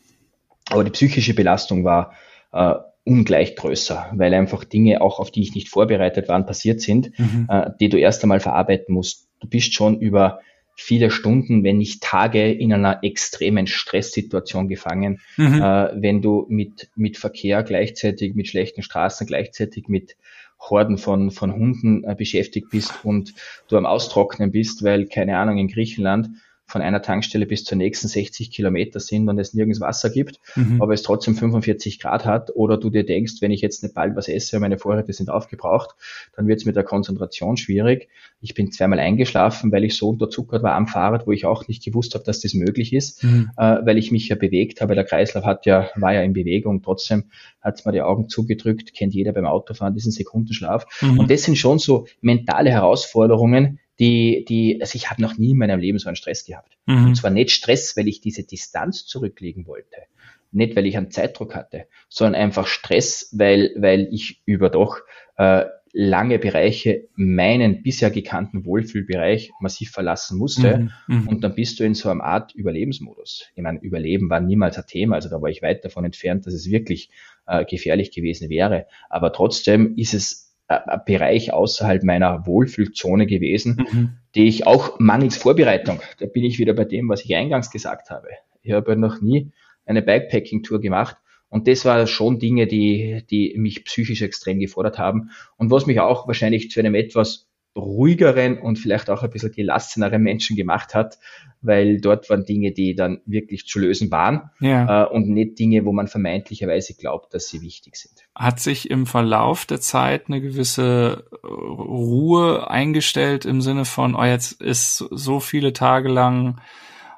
Aber die psychische Belastung war äh, ungleich größer, weil einfach Dinge, auch auf die ich nicht vorbereitet war, passiert sind, mhm. äh, die du erst einmal verarbeiten musst. Du bist schon über viele Stunden, wenn nicht Tage in einer extremen Stresssituation gefangen, mhm. äh, wenn du mit, mit Verkehr gleichzeitig, mit schlechten Straßen gleichzeitig mit Horden von, von Hunden äh, beschäftigt bist und du am Austrocknen bist, weil, keine Ahnung, in Griechenland von einer Tankstelle bis zur nächsten 60 Kilometer sind und es nirgends Wasser gibt, mhm. aber es trotzdem 45 Grad hat oder du dir denkst, wenn ich jetzt nicht bald was esse, meine Vorräte sind aufgebraucht, dann wird es mit der Konzentration schwierig. Ich bin zweimal eingeschlafen, weil ich so unterzuckert war am Fahrrad, wo ich auch nicht gewusst habe, dass das möglich ist, mhm. äh, weil ich mich ja bewegt habe. Der Kreislauf hat ja, war ja in Bewegung, trotzdem hat es mir die Augen zugedrückt, kennt jeder beim Autofahren diesen Sekundenschlaf. Mhm. Und das sind schon so mentale Herausforderungen, die, die, also ich habe noch nie in meinem Leben so einen Stress gehabt. Mhm. Und zwar nicht Stress, weil ich diese Distanz zurücklegen wollte. Nicht, weil ich einen Zeitdruck hatte, sondern einfach Stress, weil, weil ich über doch äh, lange Bereiche meinen bisher gekannten Wohlfühlbereich massiv verlassen musste. Mhm, mhm. und dann bist du in so einer Art Überlebensmodus. Ich meine, Überleben war niemals ein Thema, also da war ich weit davon entfernt, dass es wirklich äh, gefährlich gewesen wäre. Aber trotzdem ist es ein Bereich außerhalb meiner Wohlfühlzone gewesen, mhm. die ich auch mangels Vorbereitung, da bin ich wieder bei dem, was ich eingangs gesagt habe. Ich habe noch nie eine Bikepacking-Tour gemacht und das war schon Dinge, die, die mich psychisch extrem gefordert haben und was mich auch wahrscheinlich zu einem etwas ruhigeren und vielleicht auch ein bisschen gelasseneren Menschen gemacht hat, weil dort waren Dinge, die dann wirklich zu lösen waren ja. äh, und nicht Dinge, wo man vermeintlicherweise glaubt, dass sie wichtig sind. Hat sich im Verlauf der Zeit eine gewisse äh, Ruhe eingestellt im Sinne von, oh, jetzt ist so viele Tage lang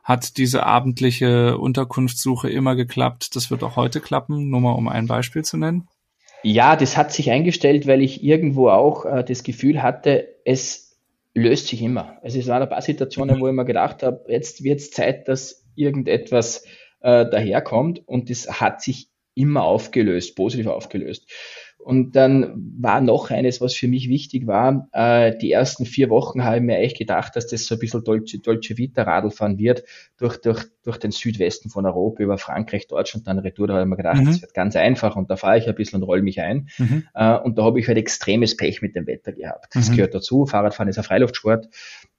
hat diese abendliche Unterkunftssuche immer geklappt. Das wird auch heute klappen, nur mal um ein Beispiel zu nennen. Ja, das hat sich eingestellt, weil ich irgendwo auch äh, das Gefühl hatte, es löst sich immer. Also es waren ein paar Situationen, wo ich mir gedacht habe, jetzt wird es Zeit, dass irgendetwas äh, daherkommt und das hat sich immer aufgelöst, positiv aufgelöst. Und dann war noch eines, was für mich wichtig war. Äh, die ersten vier Wochen habe ich mir echt gedacht, dass das so ein bisschen Dolce, Dolce Vita Radlfahren wird durch, durch, durch den Südwesten von Europa über Frankreich, Deutschland, dann Retour. Da habe ich mir gedacht, mhm. das wird ganz einfach und da fahre ich ein bisschen und roll mich ein. Mhm. Äh, und da habe ich halt extremes Pech mit dem Wetter gehabt. Das mhm. gehört dazu. Fahrradfahren ist ein Freiluftsport.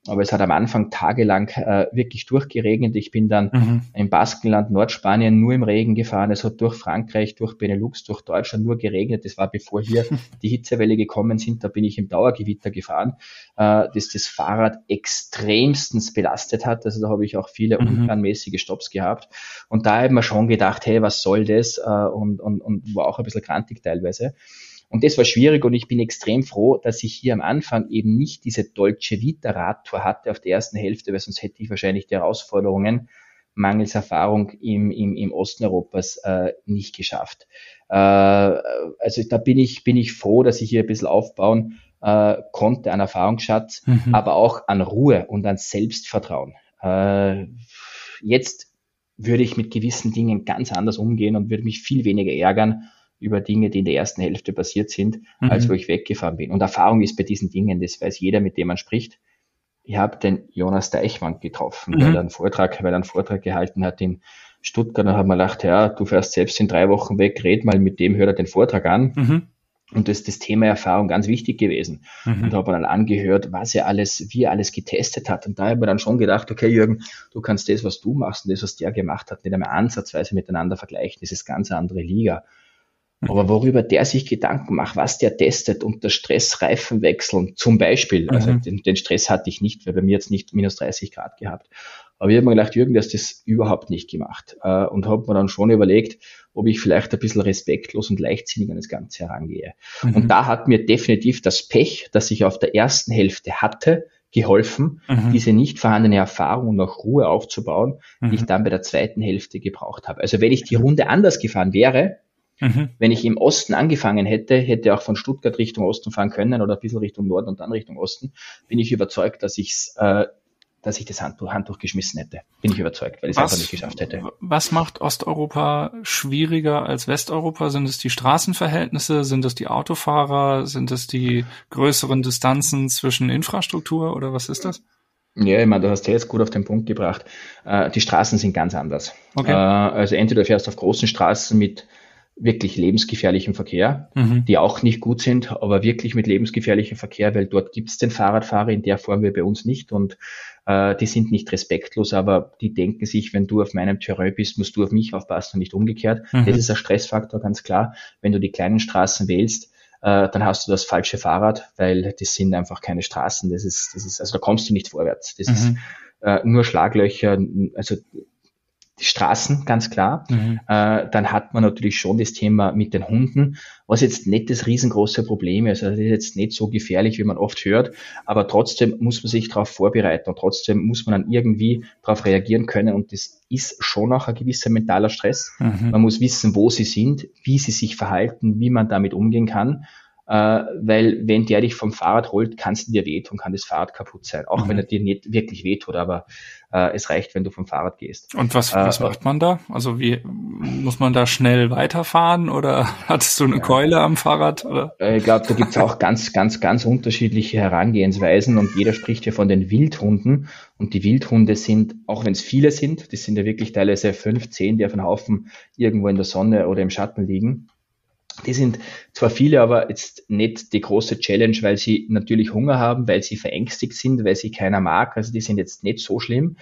Aber es hat am Anfang tagelang äh, wirklich durchgeregnet. Ich bin dann mhm. im Baskenland, Nordspanien nur im Regen gefahren. Es hat durch Frankreich, durch Benelux, durch Deutschland nur geregnet. Das war bevor hier die Hitzewelle gekommen sind. Da bin ich im Dauergewitter gefahren, äh, das das Fahrrad extremstens belastet hat. Also da habe ich auch viele mhm. unplanmäßige Stops gehabt. Und da habe ich mir schon gedacht, hey, was soll das? Äh, und, und, und war auch ein bisschen krantig teilweise. Und das war schwierig und ich bin extrem froh, dass ich hier am Anfang eben nicht diese Dolce Vita Radtour hatte auf der ersten Hälfte, weil sonst hätte ich wahrscheinlich die Herausforderungen mangels Erfahrung im, im, im Osten Europas äh, nicht geschafft. Äh, also da bin ich, bin ich froh, dass ich hier ein bisschen aufbauen äh, konnte an Erfahrungsschatz, mhm. aber auch an Ruhe und an Selbstvertrauen. Äh, jetzt würde ich mit gewissen Dingen ganz anders umgehen und würde mich viel weniger ärgern über Dinge, die in der ersten Hälfte passiert sind, mhm. als wo ich weggefahren bin. Und Erfahrung ist bei diesen Dingen, das weiß jeder, mit dem man spricht. Ich habe den Jonas Deichmann getroffen, mhm. weil er einen Vortrag, weil er einen Vortrag gehalten hat in Stuttgart. Da haben wir gedacht, ja, du fährst selbst in drei Wochen weg, red mal mit dem, hör er den Vortrag an. Mhm. Und das ist das Thema Erfahrung ganz wichtig gewesen. Mhm. Und da habe dann angehört, was er alles, wie er alles getestet hat. Und da habe ich mir dann schon gedacht, okay, Jürgen, du kannst das, was du machst und das, was der gemacht hat, nicht einmal ansatzweise miteinander vergleichen. Das ist ganz eine andere Liga. Aber worüber der sich Gedanken macht, was der testet unter Stressreifenwechseln zum Beispiel, mhm. also den, den, Stress hatte ich nicht, weil bei mir jetzt nicht minus 30 Grad gehabt. Aber ich habe mir gedacht, Jürgen, du hast das überhaupt nicht gemacht. Äh, und habe mir dann schon überlegt, ob ich vielleicht ein bisschen respektlos und leichtsinnig an das Ganze herangehe. Mhm. Und da hat mir definitiv das Pech, das ich auf der ersten Hälfte hatte, geholfen, mhm. diese nicht vorhandene Erfahrung und auch Ruhe aufzubauen, die ich mhm. dann bei der zweiten Hälfte gebraucht habe. Also wenn ich die Runde anders gefahren wäre, Mhm. Wenn ich im Osten angefangen hätte, hätte auch von Stuttgart Richtung Osten fahren können oder ein bisschen Richtung Norden und dann Richtung Osten, bin ich überzeugt, dass ich's, äh, dass ich das Handtuch, Handtuch geschmissen hätte. Bin ich überzeugt, weil ich es einfach nicht geschafft hätte. Was macht Osteuropa schwieriger als Westeuropa? Sind es die Straßenverhältnisse? Sind es die Autofahrer? Sind es die größeren Distanzen zwischen Infrastruktur oder was ist das? Ja, ich meine, du hast ja jetzt gut auf den Punkt gebracht. Äh, die Straßen sind ganz anders. Okay. Äh, also entweder du fährst auf großen Straßen mit wirklich lebensgefährlichem Verkehr, mhm. die auch nicht gut sind, aber wirklich mit lebensgefährlichem Verkehr, weil dort gibt es den Fahrradfahrer in der Form wie bei uns nicht und äh, die sind nicht respektlos, aber die denken sich, wenn du auf meinem Terrain bist, musst du auf mich aufpassen und nicht umgekehrt. Mhm. Das ist ein Stressfaktor, ganz klar. Wenn du die kleinen Straßen wählst, äh, dann hast du das falsche Fahrrad, weil das sind einfach keine Straßen. Das ist, das ist, also da kommst du nicht vorwärts. Das mhm. ist äh, nur Schlaglöcher, also die Straßen, ganz klar. Mhm. Äh, dann hat man natürlich schon das Thema mit den Hunden, was jetzt nicht das riesengroße Problem ist. Also das ist jetzt nicht so gefährlich, wie man oft hört, aber trotzdem muss man sich darauf vorbereiten und trotzdem muss man dann irgendwie darauf reagieren können und das ist schon auch ein gewisser mentaler Stress. Mhm. Man muss wissen, wo sie sind, wie sie sich verhalten, wie man damit umgehen kann äh, weil wenn der dich vom Fahrrad holt, kannst du dir wehtun, kann das Fahrrad kaputt sein, auch mhm. wenn er dir nicht wirklich wehtut, aber äh, es reicht, wenn du vom Fahrrad gehst. Und was, was äh, macht man da? Also wie muss man da schnell weiterfahren oder hattest du eine ja. Keule am Fahrrad? Oder? Äh, ich glaube, da gibt's auch ganz, ganz, ganz unterschiedliche Herangehensweisen und jeder spricht ja von den Wildhunden und die Wildhunde sind, auch wenn es viele sind, das sind ja wirklich teilweise fünf, zehn, die auf einem Haufen irgendwo in der Sonne oder im Schatten liegen, die sind zwar viele, aber jetzt nicht die große Challenge, weil sie natürlich Hunger haben, weil sie verängstigt sind, weil sie keiner mag. Also die sind jetzt nicht so schlimm.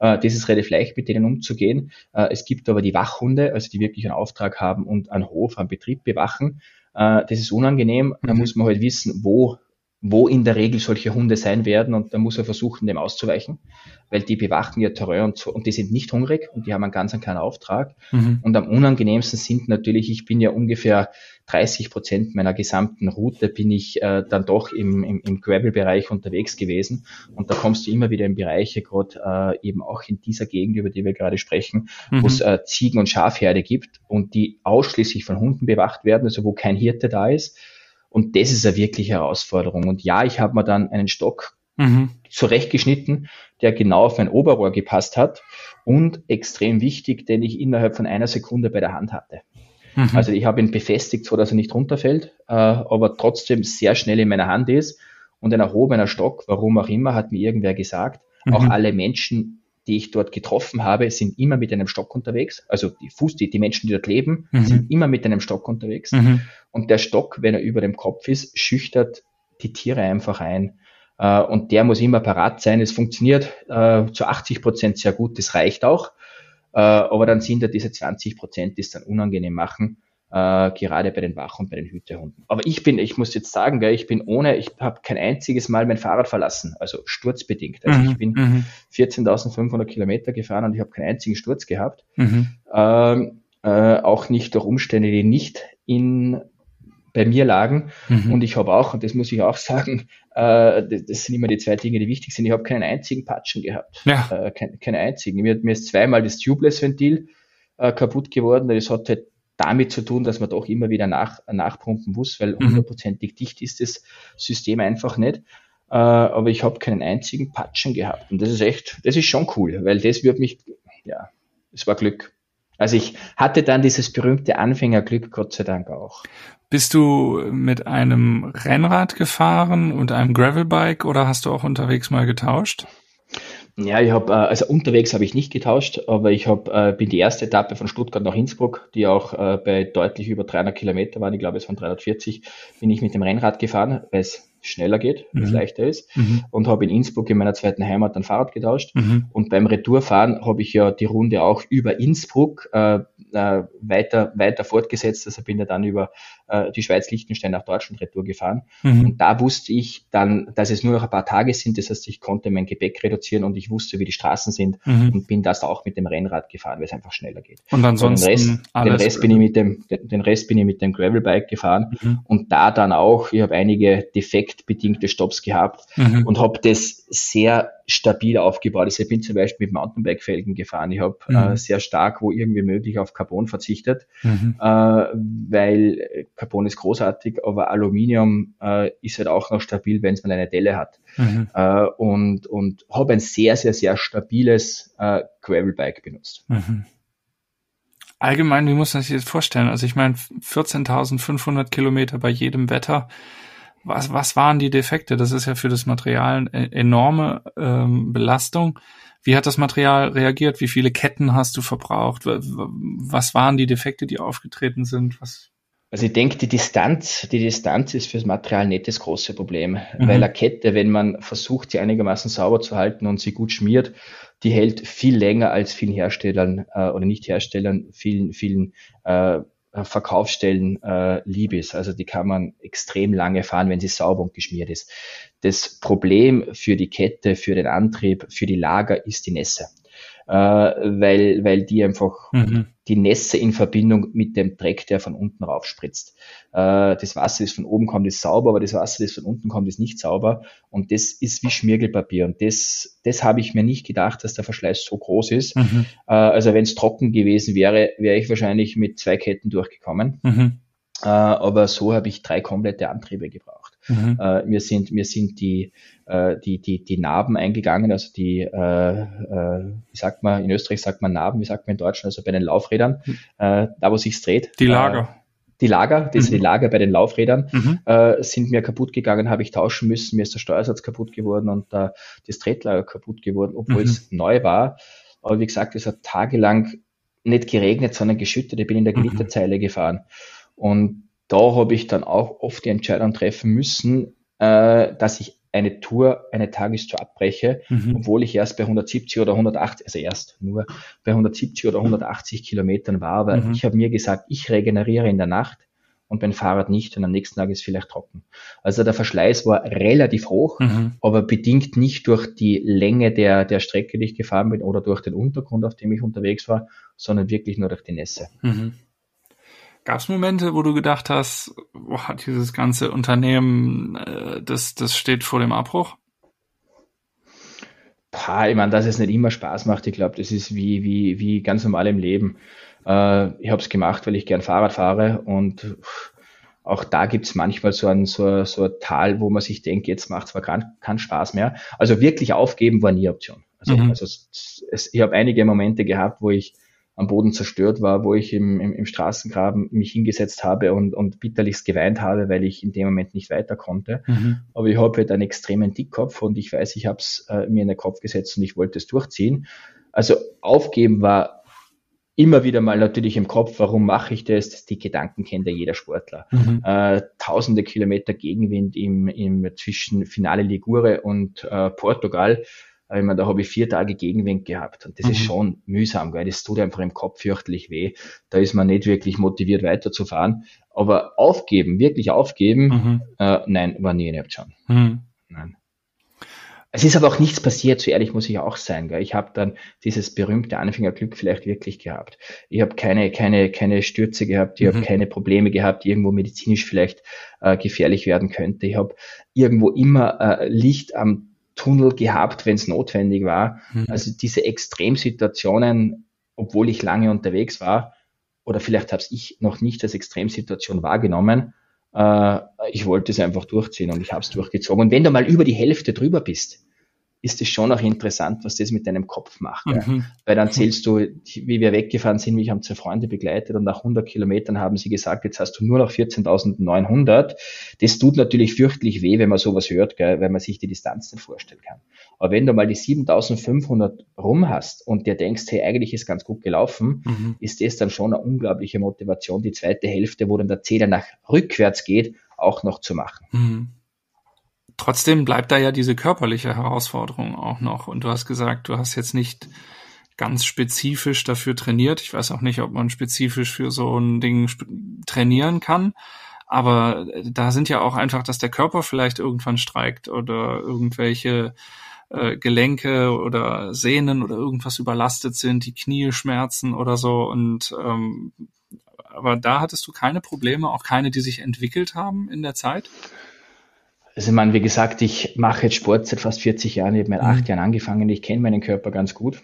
Äh, das ist relativ leicht, mit denen umzugehen. Äh, es gibt aber die Wachhunde, also die wirklich einen Auftrag haben und einen Hof, einen Betrieb bewachen. Äh, das ist unangenehm. Da mhm. muss man halt wissen, wo wo in der Regel solche Hunde sein werden und da muss er versuchen, dem auszuweichen, weil die bewachen ihr Terrain und, so, und die sind nicht hungrig und die haben einen ganz einen kleinen Auftrag. Mhm. Und am unangenehmsten sind natürlich, ich bin ja ungefähr 30 Prozent meiner gesamten Route bin ich äh, dann doch im, im, im Gravel-Bereich unterwegs gewesen und da kommst du immer wieder in Bereiche, gerade äh, eben auch in dieser Gegend, über die wir gerade sprechen, mhm. wo es äh, Ziegen- und Schafherde gibt und die ausschließlich von Hunden bewacht werden, also wo kein Hirte da ist und das ist eine wirkliche Herausforderung. Und ja, ich habe mir dann einen Stock mhm. zurechtgeschnitten, der genau auf mein Oberrohr gepasst hat und extrem wichtig, den ich innerhalb von einer Sekunde bei der Hand hatte. Mhm. Also ich habe ihn befestigt, so dass er nicht runterfällt, äh, aber trotzdem sehr schnell in meiner Hand ist. Und ein erhobener Stock, warum auch immer, hat mir irgendwer gesagt, mhm. auch alle Menschen die ich dort getroffen habe, sind immer mit einem Stock unterwegs. Also die Fuß, die, die Menschen, die dort leben, mhm. sind immer mit einem Stock unterwegs. Mhm. Und der Stock, wenn er über dem Kopf ist, schüchtert die Tiere einfach ein. Äh, und der muss immer parat sein. Es funktioniert äh, zu 80 Prozent sehr gut. Das reicht auch. Äh, aber dann sind da diese 20 Prozent, die es dann unangenehm machen äh, gerade bei den Wach- und bei den Hütehunden. Aber ich bin, ich muss jetzt sagen, gell, ich bin ohne, ich habe kein einziges Mal mein Fahrrad verlassen, also sturzbedingt. Also mhm, ich bin mhm. 14.500 Kilometer gefahren und ich habe keinen einzigen Sturz gehabt. Mhm. Ähm, äh, auch nicht durch Umstände, die nicht in bei mir lagen. Mhm. Und ich habe auch, und das muss ich auch sagen, äh, das, das, sind immer die zwei Dinge, die wichtig sind. Ich habe keinen einzigen Patschen gehabt. Ja. Äh, kein, keinen einzigen. Mir, mir ist zweimal das Tubeless-Ventil äh, kaputt geworden. Das hat halt damit zu tun, dass man doch immer wieder nach, nachpumpen muss, weil mhm. hundertprozentig dicht ist das System einfach nicht. Äh, aber ich habe keinen einzigen Patschen gehabt. Und das ist echt, das ist schon cool, weil das wird mich, ja, es war Glück. Also ich hatte dann dieses berühmte Anfängerglück, Gott sei Dank auch. Bist du mit einem Rennrad gefahren und einem Gravelbike oder hast du auch unterwegs mal getauscht? Ja, ich habe, äh, also unterwegs habe ich nicht getauscht, aber ich hab, äh, bin die erste Etappe von Stuttgart nach Innsbruck, die auch äh, bei deutlich über 300 Kilometer waren, ich glaube es waren 340, bin ich mit dem Rennrad gefahren, weil es schneller geht, mhm. es leichter ist. Mhm. Und habe in Innsbruck in meiner zweiten Heimat ein Fahrrad getauscht. Mhm. Und beim Retourfahren habe ich ja die Runde auch über Innsbruck äh, äh, weiter, weiter fortgesetzt. Also bin ja dann über äh, die Schweiz-Liechtenstein nach Deutschland Retour gefahren. Mhm. Und da wusste ich dann, dass es nur noch ein paar Tage sind. Das heißt, ich konnte mein Gepäck reduzieren und ich wusste, wie die Straßen sind mhm. und bin das auch mit dem Rennrad gefahren, weil es einfach schneller geht. Und ansonsten und den Rest, den Rest bin ich mit dem, den, Rest bin ich mit dem Gravelbike gefahren mhm. und da dann auch, ich habe einige defektbedingte Stops gehabt mhm. und habe das sehr stabil aufgebaut ist. Ich bin zum Beispiel mit Mountainbike-Felgen gefahren. Ich habe mhm. äh, sehr stark, wo irgendwie möglich, auf Carbon verzichtet, mhm. äh, weil Carbon ist großartig, aber Aluminium äh, ist halt auch noch stabil, wenn es mal eine Delle hat. Mhm. Äh, und und habe ein sehr, sehr, sehr stabiles äh, Gravelbike benutzt. Mhm. Allgemein, wie muss man sich das vorstellen? Also ich meine, 14.500 Kilometer bei jedem Wetter was, was waren die Defekte? Das ist ja für das Material eine enorme ähm, Belastung. Wie hat das Material reagiert? Wie viele Ketten hast du verbraucht? Was waren die Defekte, die aufgetreten sind? Was? Also ich denke, die Distanz, die Distanz ist fürs Material nicht das große Problem, mhm. weil eine Kette, wenn man versucht, sie einigermaßen sauber zu halten und sie gut schmiert, die hält viel länger als vielen Herstellern äh, oder nicht Herstellern, vielen, vielen äh, Verkaufsstellen äh, lieb ist. Also die kann man extrem lange fahren, wenn sie sauber und geschmiert ist. Das Problem für die Kette, für den Antrieb, für die Lager ist die Nässe äh, weil, weil die einfach mhm. die Nässe in Verbindung mit dem Dreck, der von unten rauf spritzt. Äh, das Wasser, das von oben kommt, ist sauber, aber das Wasser, das von unten kommt, ist nicht sauber. Und das ist wie Schmirgelpapier. Und das, das habe ich mir nicht gedacht, dass der Verschleiß so groß ist. Mhm. Äh, also wenn es trocken gewesen wäre, wäre ich wahrscheinlich mit zwei Ketten durchgekommen. Mhm. Äh, aber so habe ich drei komplette Antriebe gebraucht. Mhm. Äh, mir sind, mir sind die, äh, die, die, die Narben eingegangen, also die, äh, äh, wie sagt man, in Österreich sagt man Narben, wie sagt man in Deutschland, also bei den Laufrädern, mhm. äh, da wo sich's dreht. Die Lager. Äh, die Lager, diese mhm. die Lager bei den Laufrädern mhm. äh, sind mir kaputt gegangen, habe ich tauschen müssen, mir ist der Steuersatz kaputt geworden und äh, das Tretlager kaputt geworden, obwohl mhm. es neu war. Aber wie gesagt, es hat tagelang nicht geregnet, sondern geschüttet. Ich bin in der mhm. Gewitterzeile gefahren. Und da habe ich dann auch oft die Entscheidung treffen müssen, äh, dass ich eine Tour, eine Tagestour abbreche, mhm. obwohl ich erst bei 170 oder 180, also erst nur bei 170 oder 180 Kilometern war, aber mhm. ich habe mir gesagt, ich regeneriere in der Nacht und mein Fahrrad nicht und am nächsten Tag ist vielleicht trocken. Also der Verschleiß war relativ hoch, mhm. aber bedingt nicht durch die Länge der, der Strecke, die ich gefahren bin oder durch den Untergrund, auf dem ich unterwegs war, sondern wirklich nur durch die Nässe. Gab es Momente, wo du gedacht hast, boah, dieses ganze Unternehmen, äh, das, das steht vor dem Abbruch? Pah, ich meine, dass es nicht immer Spaß macht, ich glaube, das ist wie, wie, wie ganz normal im Leben. Äh, ich habe es gemacht, weil ich gern Fahrrad fahre und auch da gibt es manchmal so ein, so, so ein Tal, wo man sich denkt, jetzt macht zwar keinen kein Spaß mehr. Also wirklich aufgeben war nie Option. Also, mhm. also es, ich habe einige Momente gehabt, wo ich am Boden zerstört war, wo ich im, im, im Straßengraben mich hingesetzt habe und, und bitterlichst geweint habe, weil ich in dem Moment nicht weiter konnte. Mhm. Aber ich habe halt einen extremen Dickkopf und ich weiß, ich habe es äh, mir in den Kopf gesetzt und ich wollte es durchziehen. Also aufgeben war immer wieder mal natürlich im Kopf, warum mache ich das? Die Gedanken kennt ja jeder Sportler. Mhm. Äh, tausende Kilometer Gegenwind im, im zwischen Finale Ligure und äh, Portugal ich meine, da habe ich vier Tage Gegenwind gehabt und das mhm. ist schon mühsam, weil das tut einfach im Kopf fürchterlich weh. Da ist man nicht wirklich motiviert weiterzufahren. Aber aufgeben, wirklich aufgeben, mhm. äh, nein, war nie eine Option. Mhm. Nein. Es ist aber auch nichts passiert, so ehrlich muss ich auch sein. Gell? Ich habe dann dieses berühmte Anfängerglück vielleicht wirklich gehabt. Ich habe keine, keine, keine Stürze gehabt, ich mhm. habe keine Probleme gehabt, die irgendwo medizinisch vielleicht äh, gefährlich werden könnte. Ich habe irgendwo immer äh, Licht am Tunnel gehabt, wenn es notwendig war. Mhm. Also diese Extremsituationen, obwohl ich lange unterwegs war, oder vielleicht habe ich noch nicht als Extremsituation wahrgenommen, äh, ich wollte es einfach durchziehen und ich habe es durchgezogen. Und wenn du mal über die Hälfte drüber bist, ist es schon auch interessant, was das mit deinem Kopf macht. Mhm. Ja. Weil dann zählst du, wie wir weggefahren sind, mich haben zwei Freunde begleitet und nach 100 Kilometern haben sie gesagt, jetzt hast du nur noch 14.900. Das tut natürlich fürchtlich weh, wenn man sowas hört, gell, weil man sich die Distanz nicht vorstellen kann. Aber wenn du mal die 7.500 rum hast und dir denkst, hey, eigentlich ist ganz gut gelaufen, mhm. ist das dann schon eine unglaubliche Motivation, die zweite Hälfte, wo dann der Zähler nach rückwärts geht, auch noch zu machen. Mhm trotzdem bleibt da ja diese körperliche Herausforderung auch noch. Und du hast gesagt, du hast jetzt nicht ganz spezifisch dafür trainiert. Ich weiß auch nicht, ob man spezifisch für so ein Ding trainieren kann. Aber da sind ja auch einfach, dass der Körper vielleicht irgendwann streikt oder irgendwelche äh, Gelenke oder Sehnen oder irgendwas überlastet sind, die Knie schmerzen oder so. Und ähm, aber da hattest du keine Probleme, auch keine, die sich entwickelt haben in der Zeit? Also ich meine, wie gesagt, ich mache jetzt Sport seit fast 40 Jahren, ich habe mit mhm. acht Jahren angefangen, ich kenne meinen Körper ganz gut.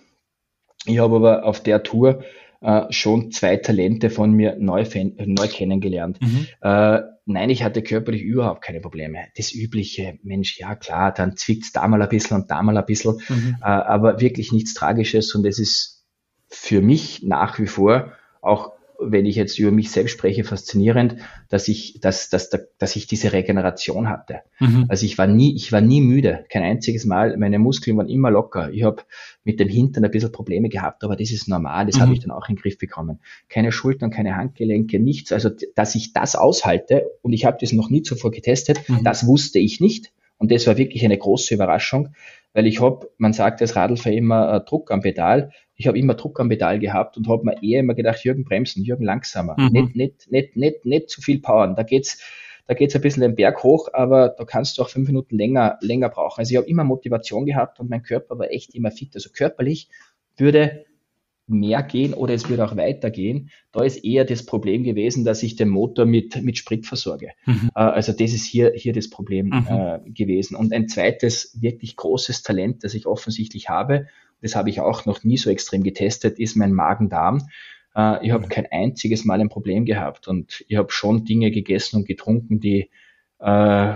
Ich habe aber auf der Tour äh, schon zwei Talente von mir neu, neu kennengelernt. Mhm. Äh, nein, ich hatte körperlich überhaupt keine Probleme. Das übliche, Mensch, ja klar, dann zwickt's da mal ein bisschen und da mal ein bisschen, mhm. äh, aber wirklich nichts Tragisches und es ist für mich nach wie vor auch wenn ich jetzt über mich selbst spreche, faszinierend, dass ich, dass, dass, dass ich diese Regeneration hatte. Mhm. Also ich war nie, ich war nie müde, kein einziges Mal. Meine Muskeln waren immer locker. Ich habe mit dem Hintern ein bisschen Probleme gehabt, aber das ist normal, das mhm. habe ich dann auch in den Griff bekommen. Keine Schultern, keine Handgelenke, nichts. Also dass ich das aushalte und ich habe das noch nie zuvor getestet, mhm. das wusste ich nicht. Und das war wirklich eine große Überraschung, weil ich habe, man sagt als Radlfahrer immer äh, Druck am Pedal ich habe immer Druck am Pedal gehabt und habe mir eher immer gedacht, Jürgen bremsen, Jürgen langsamer, mhm. nicht, nicht, nicht, nicht, nicht zu viel powern. Da geht's, da geht's ein bisschen den Berg hoch, aber da kannst du auch fünf Minuten länger, länger brauchen. Also ich habe immer Motivation gehabt und mein Körper war echt immer fit. Also körperlich würde mehr gehen oder es würde auch weitergehen. Da ist eher das Problem gewesen, dass ich den Motor mit, mit Sprit versorge. Mhm. Äh, also das ist hier, hier das Problem mhm. äh, gewesen. Und ein zweites wirklich großes Talent, das ich offensichtlich habe, das habe ich auch noch nie so extrem getestet, ist mein Magen-Darm. Äh, ich habe mhm. kein einziges Mal ein Problem gehabt und ich habe schon Dinge gegessen und getrunken, die äh,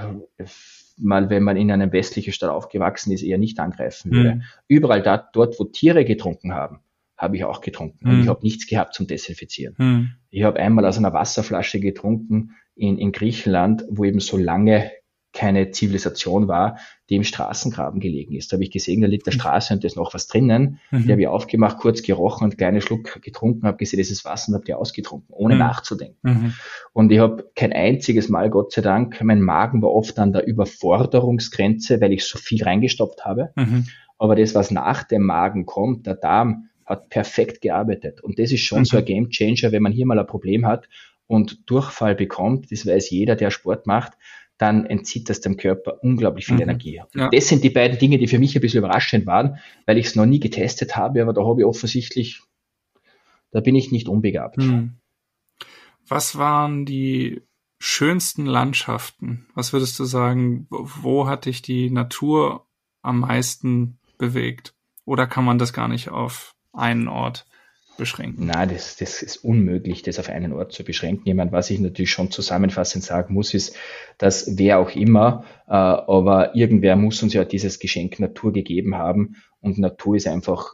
man, wenn man in einem westlichen Stadt aufgewachsen ist, eher nicht angreifen würde. Mhm. Überall da, dort, wo Tiere getrunken haben, habe ich auch getrunken. Mhm. Und ich habe nichts gehabt zum Desinfizieren. Mhm. Ich habe einmal aus einer Wasserflasche getrunken in, in Griechenland, wo eben so lange keine Zivilisation war, die im Straßengraben gelegen ist. Da habe ich gesehen, da liegt der Straße und da ist noch was drinnen. Mhm. Die habe ich aufgemacht, kurz gerochen und kleine Schluck getrunken, habe gesehen, das ist Wasser und habe die ausgetrunken, ohne mhm. nachzudenken. Mhm. Und ich habe kein einziges Mal, Gott sei Dank, mein Magen war oft an der Überforderungsgrenze, weil ich so viel reingestopft habe. Mhm. Aber das, was nach dem Magen kommt, der Darm, hat perfekt gearbeitet. Und das ist schon mhm. so ein Game Changer, wenn man hier mal ein Problem hat und Durchfall bekommt, das weiß jeder, der Sport macht, dann entzieht das dem Körper unglaublich viel mhm. Energie. Ja. Das sind die beiden Dinge, die für mich ein bisschen überraschend waren, weil ich es noch nie getestet habe, aber da habe ich offensichtlich, da bin ich nicht unbegabt. Mhm. Was waren die schönsten Landschaften? Was würdest du sagen, wo hat dich die Natur am meisten bewegt? Oder kann man das gar nicht auf einen Ort beschränken? Nein, das, das ist unmöglich, das auf einen Ort zu beschränken. Jemand, was ich natürlich schon zusammenfassend sagen muss, ist, dass wer auch immer, äh, aber irgendwer muss uns ja dieses Geschenk Natur gegeben haben und Natur ist einfach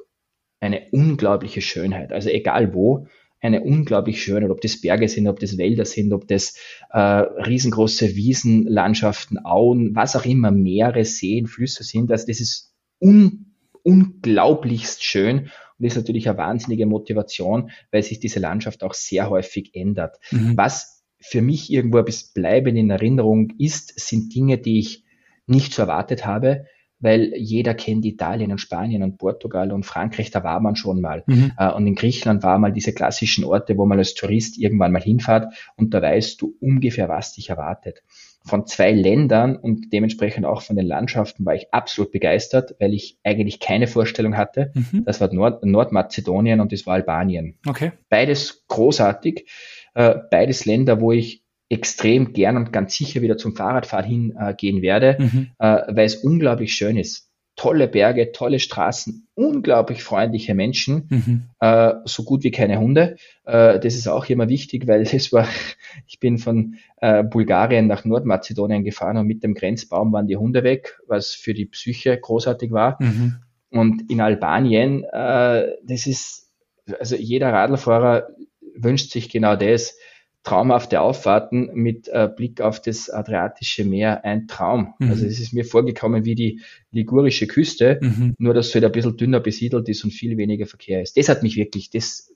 eine unglaubliche Schönheit. Also egal wo, eine unglaublich schöne, ob das Berge sind, ob das Wälder sind, ob das äh, riesengroße Wiesenlandschaften, Auen, was auch immer, Meere, Seen, Flüsse sind. Also das ist un unglaublichst schön und ist natürlich eine wahnsinnige Motivation, weil sich diese Landschaft auch sehr häufig ändert. Mhm. Was für mich irgendwo bis bleibend in Erinnerung ist, sind Dinge, die ich nicht so erwartet habe, weil jeder kennt Italien und Spanien und Portugal und Frankreich, da war man schon mal. Mhm. Äh, und in Griechenland war mal diese klassischen Orte, wo man als Tourist irgendwann mal hinfährt und da weißt du ungefähr, was dich erwartet von zwei Ländern und dementsprechend auch von den Landschaften war ich absolut begeistert, weil ich eigentlich keine Vorstellung hatte. Mhm. Das war Nord Nordmazedonien und das war Albanien. Okay. Beides großartig, äh, beides Länder, wo ich extrem gern und ganz sicher wieder zum Fahrradfahren hingehen werde, mhm. äh, weil es unglaublich schön ist tolle Berge, tolle Straßen, unglaublich freundliche Menschen, mhm. äh, so gut wie keine Hunde. Äh, das ist auch immer wichtig, weil das war, ich bin von äh, Bulgarien nach Nordmazedonien gefahren und mit dem Grenzbaum waren die Hunde weg, was für die Psyche großartig war. Mhm. Und in Albanien, äh, das ist, also jeder Radlfahrer wünscht sich genau das traumhafte Auffahrten mit äh, Blick auf das Adriatische Meer ein Traum. Mhm. Also es ist mir vorgekommen wie die ligurische Küste, mhm. nur dass es halt ein bisschen dünner besiedelt ist und viel weniger Verkehr ist. Das hat mich wirklich, das,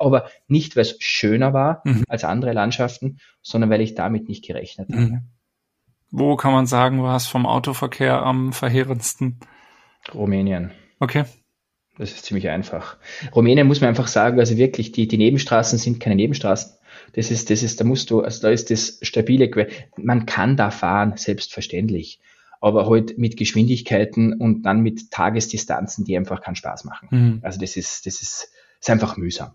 aber nicht, weil es schöner war mhm. als andere Landschaften, sondern weil ich damit nicht gerechnet habe. Mhm. Wo kann man sagen, war es vom Autoverkehr am verheerendsten? Rumänien. Okay. Das ist ziemlich einfach. Rumänien muss man einfach sagen, also wirklich, die, die Nebenstraßen sind keine Nebenstraßen das ist, das ist, da musst du, also da ist das stabile, man kann da fahren, selbstverständlich, aber halt mit Geschwindigkeiten und dann mit Tagesdistanzen, die einfach keinen Spaß machen. Mhm. Also das ist, das ist, ist einfach mühsam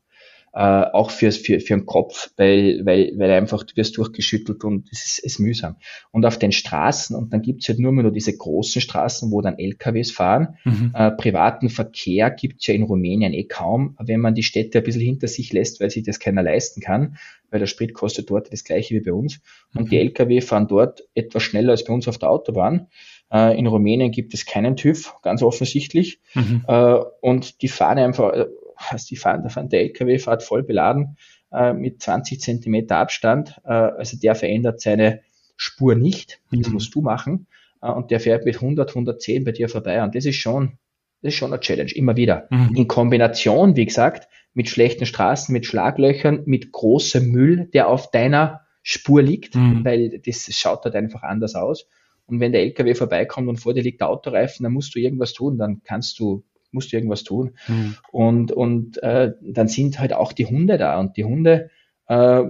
äh, auch fürs, für, für den Kopf, weil, weil, weil einfach du wirst durchgeschüttelt und es ist, ist mühsam. Und auf den Straßen, und dann gibt's halt nur mehr nur diese großen Straßen, wo dann LKWs fahren. Mhm. Äh, privaten Verkehr gibt's ja in Rumänien eh kaum, wenn man die Städte ein bisschen hinter sich lässt, weil sich das keiner leisten kann, weil der Sprit kostet dort das gleiche wie bei uns. Und mhm. die LKW fahren dort etwas schneller als bei uns auf der Autobahn. Äh, in Rumänien gibt es keinen TÜV, ganz offensichtlich. Mhm. Äh, und die fahren einfach, hast die fahren, da fahren der LKW fahrt voll beladen äh, mit 20 Zentimeter Abstand. Äh, also der verändert seine Spur nicht. Das mhm. musst du machen. Äh, und der fährt mit 100, 110 bei dir vorbei. Und das ist schon, das ist schon eine Challenge, immer wieder. Mhm. In Kombination, wie gesagt, mit schlechten Straßen, mit Schlaglöchern, mit großem Müll, der auf deiner Spur liegt, mhm. weil das schaut halt einfach anders aus. Und wenn der LKW vorbeikommt und vor dir liegt der Autoreifen, dann musst du irgendwas tun, dann kannst du musst du irgendwas tun. Mhm. Und, und äh, dann sind halt auch die Hunde da und die Hunde äh,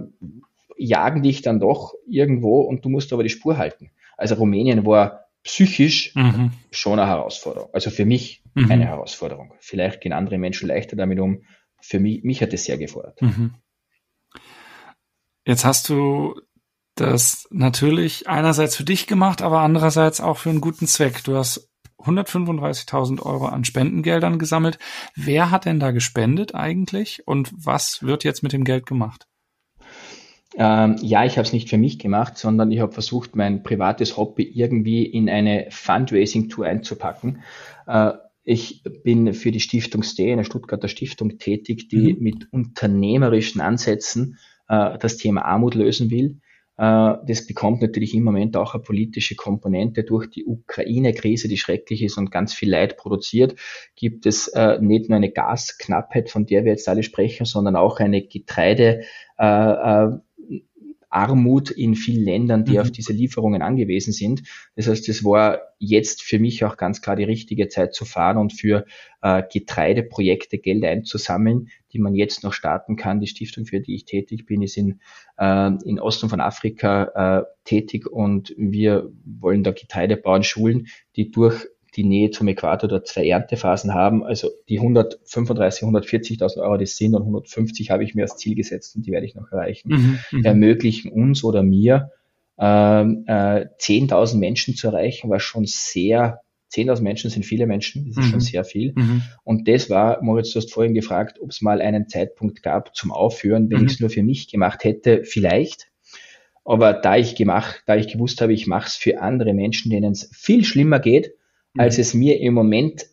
jagen dich dann doch irgendwo und du musst aber die Spur halten. Also Rumänien war psychisch mhm. schon eine Herausforderung. Also für mich mhm. eine Herausforderung. Vielleicht gehen andere Menschen leichter damit um. Für mich, mich hat es sehr gefordert. Mhm. Jetzt hast du das natürlich einerseits für dich gemacht, aber andererseits auch für einen guten Zweck. Du hast 135.000 Euro an Spendengeldern gesammelt. Wer hat denn da gespendet eigentlich und was wird jetzt mit dem Geld gemacht? Ähm, ja, ich habe es nicht für mich gemacht, sondern ich habe versucht, mein privates Hobby irgendwie in eine Fundraising-Tour einzupacken. Äh, ich bin für die Stiftung Stay, eine Stuttgarter Stiftung, tätig, die mhm. mit unternehmerischen Ansätzen äh, das Thema Armut lösen will. Äh, das bekommt natürlich im Moment auch eine politische Komponente durch die Ukraine-Krise, die schrecklich ist und ganz viel Leid produziert. Gibt es äh, nicht nur eine Gasknappheit, von der wir jetzt alle sprechen, sondern auch eine Getreide, äh, Armut in vielen Ländern, die mhm. auf diese Lieferungen angewiesen sind. Das heißt, es war jetzt für mich auch ganz klar die richtige Zeit zu fahren und für äh, Getreideprojekte Geld einzusammeln, die man jetzt noch starten kann. Die Stiftung, für die ich tätig bin, ist in, äh, in Osten von Afrika äh, tätig und wir wollen da Getreidebauern schulen, die durch die Nähe zum Äquator dort zwei Erntephasen haben. Also die 135, 140.000 Euro, das sind und 150 habe ich mir als Ziel gesetzt und die werde ich noch erreichen, mhm, mhm. ermöglichen uns oder mir ähm, äh, 10.000 Menschen zu erreichen, was schon sehr 10.000 Menschen sind viele Menschen, das ist mhm. schon sehr viel. Mhm. Und das war, Moritz, du hast vorhin gefragt, ob es mal einen Zeitpunkt gab zum Aufhören, wenn mhm. ich es nur für mich gemacht hätte, vielleicht. Aber da ich gemacht, da ich gewusst habe, ich mache es für andere Menschen, denen es viel schlimmer geht. Als es mir im Moment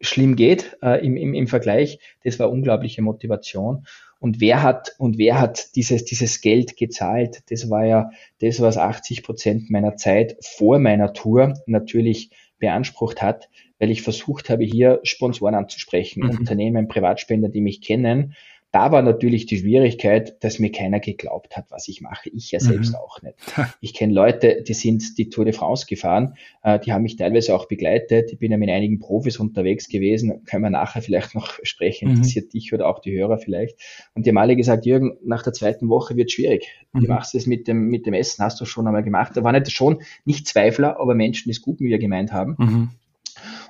schlimm geht äh, im, im, im Vergleich. Das war unglaubliche Motivation. Und wer hat, und wer hat dieses, dieses Geld gezahlt? Das war ja das, was 80 Prozent meiner Zeit vor meiner Tour natürlich beansprucht hat, weil ich versucht habe, hier Sponsoren anzusprechen, mhm. Unternehmen, Privatspender, die mich kennen da war natürlich die Schwierigkeit, dass mir keiner geglaubt hat, was ich mache. Ich ja selbst mhm. auch nicht. Ich kenne Leute, die sind die Tour de France gefahren, äh, die haben mich teilweise auch begleitet. Ich bin ja mit einigen Profis unterwegs gewesen, können wir nachher vielleicht noch sprechen, mhm. interessiert dich oder auch die Hörer vielleicht. Und die haben alle gesagt, Jürgen, nach der zweiten Woche wird schwierig. Mhm. Wie machst du es mit dem, mit dem Essen? Hast du schon einmal gemacht? Da waren nicht schon nicht Zweifler, aber Menschen, die es gut mit mir gemeint haben.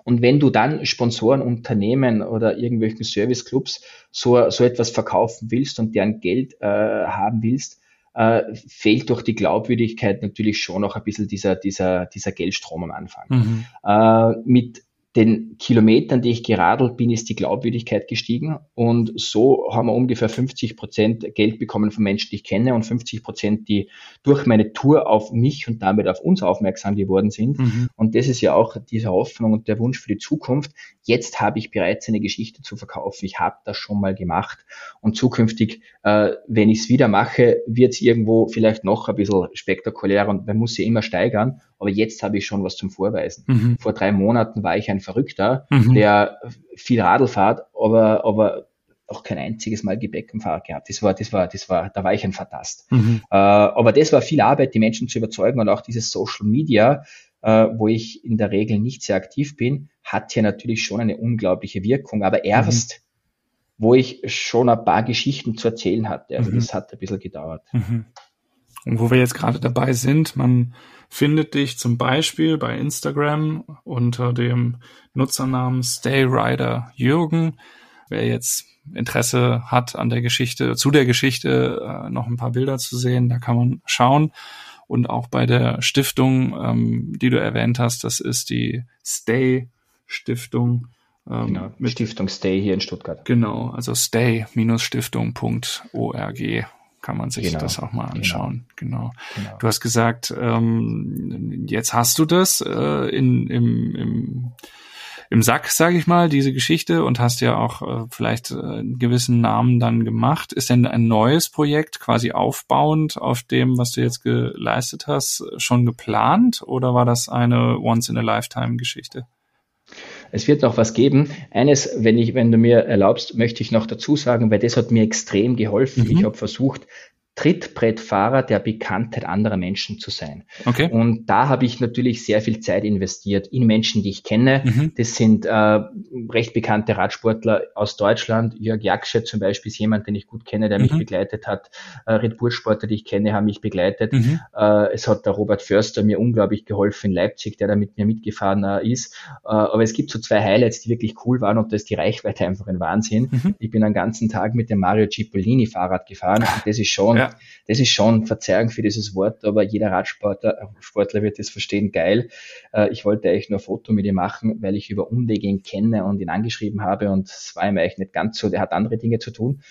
Und wenn du dann Sponsoren, Unternehmen oder irgendwelchen Serviceclubs so, so etwas verkaufen willst und deren Geld äh, haben willst, äh, fehlt durch die Glaubwürdigkeit natürlich schon noch ein bisschen dieser, dieser, dieser Geldstrom am Anfang. Mhm. Äh, mit den Kilometern, die ich geradelt bin, ist die Glaubwürdigkeit gestiegen. Und so haben wir ungefähr 50 Prozent Geld bekommen von Menschen, die ich kenne und 50 Prozent, die durch meine Tour auf mich und damit auf uns aufmerksam geworden sind. Mhm. Und das ist ja auch diese Hoffnung und der Wunsch für die Zukunft. Jetzt habe ich bereits eine Geschichte zu verkaufen. Ich habe das schon mal gemacht. Und zukünftig, äh, wenn ich es wieder mache, wird es irgendwo vielleicht noch ein bisschen spektakulärer und man muss sie immer steigern aber jetzt habe ich schon was zum Vorweisen. Mhm. Vor drei Monaten war ich ein Verrückter, mhm. der viel Radl fährt, aber, aber auch kein einziges Mal Gepäck am Fahrrad gehabt. Das war, das war, das war, da war ich ein Fantast. Mhm. Äh, aber das war viel Arbeit, die Menschen zu überzeugen und auch dieses Social Media, äh, wo ich in der Regel nicht sehr aktiv bin, hat hier natürlich schon eine unglaubliche Wirkung. Aber erst, mhm. wo ich schon ein paar Geschichten zu erzählen hatte. Also mhm. das hat ein bisschen gedauert. Und wo wir jetzt gerade dabei sind, man findet dich zum Beispiel bei Instagram unter dem Nutzernamen StayRider Jürgen. Wer jetzt Interesse hat an der Geschichte, zu der Geschichte äh, noch ein paar Bilder zu sehen, da kann man schauen. Und auch bei der Stiftung, ähm, die du erwähnt hast, das ist die Stay Stiftung. Ähm, genau, mit Stiftung Stay hier in Stuttgart. Genau, also stay-stiftung.org kann man sich genau. das auch mal genau. anschauen. Genau. genau. Du hast gesagt, ähm, jetzt hast du das äh, in, im, im, im Sack, sage ich mal, diese Geschichte und hast ja auch äh, vielleicht äh, einen gewissen Namen dann gemacht. Ist denn ein neues Projekt quasi aufbauend auf dem, was du jetzt geleistet hast, schon geplant oder war das eine Once-in-a-Lifetime-Geschichte? Es wird noch was geben. Eines, wenn ich, wenn du mir erlaubst, möchte ich noch dazu sagen, weil das hat mir extrem geholfen. Mhm. Ich habe versucht, Trittbrettfahrer der Bekanntheit anderer Menschen zu sein. Okay. Und da habe ich natürlich sehr viel Zeit investiert in Menschen, die ich kenne. Mhm. Das sind äh, recht bekannte Radsportler aus Deutschland. Jörg Jaksche zum Beispiel ist jemand, den ich gut kenne, der mhm. mich begleitet hat. Äh, Red Bull Sportler, die ich kenne, haben mich begleitet. Mhm. Äh, es hat der Robert Förster mir unglaublich geholfen in Leipzig, der da mit mir mitgefahren äh, ist. Äh, aber es gibt so zwei Highlights, die wirklich cool waren und da ist die Reichweite einfach ein Wahnsinn. Mhm. Ich bin einen ganzen Tag mit dem Mario Cipollini Fahrrad gefahren und das ist schon ja das ist schon Verzeihung für dieses Wort, aber jeder Radsportler Sportler wird das verstehen, geil. Äh, ich wollte eigentlich nur ein Foto mit ihm machen, weil ich über Umwege ihn kenne und ihn angeschrieben habe und es war ihm eigentlich nicht ganz so, der hat andere Dinge zu tun.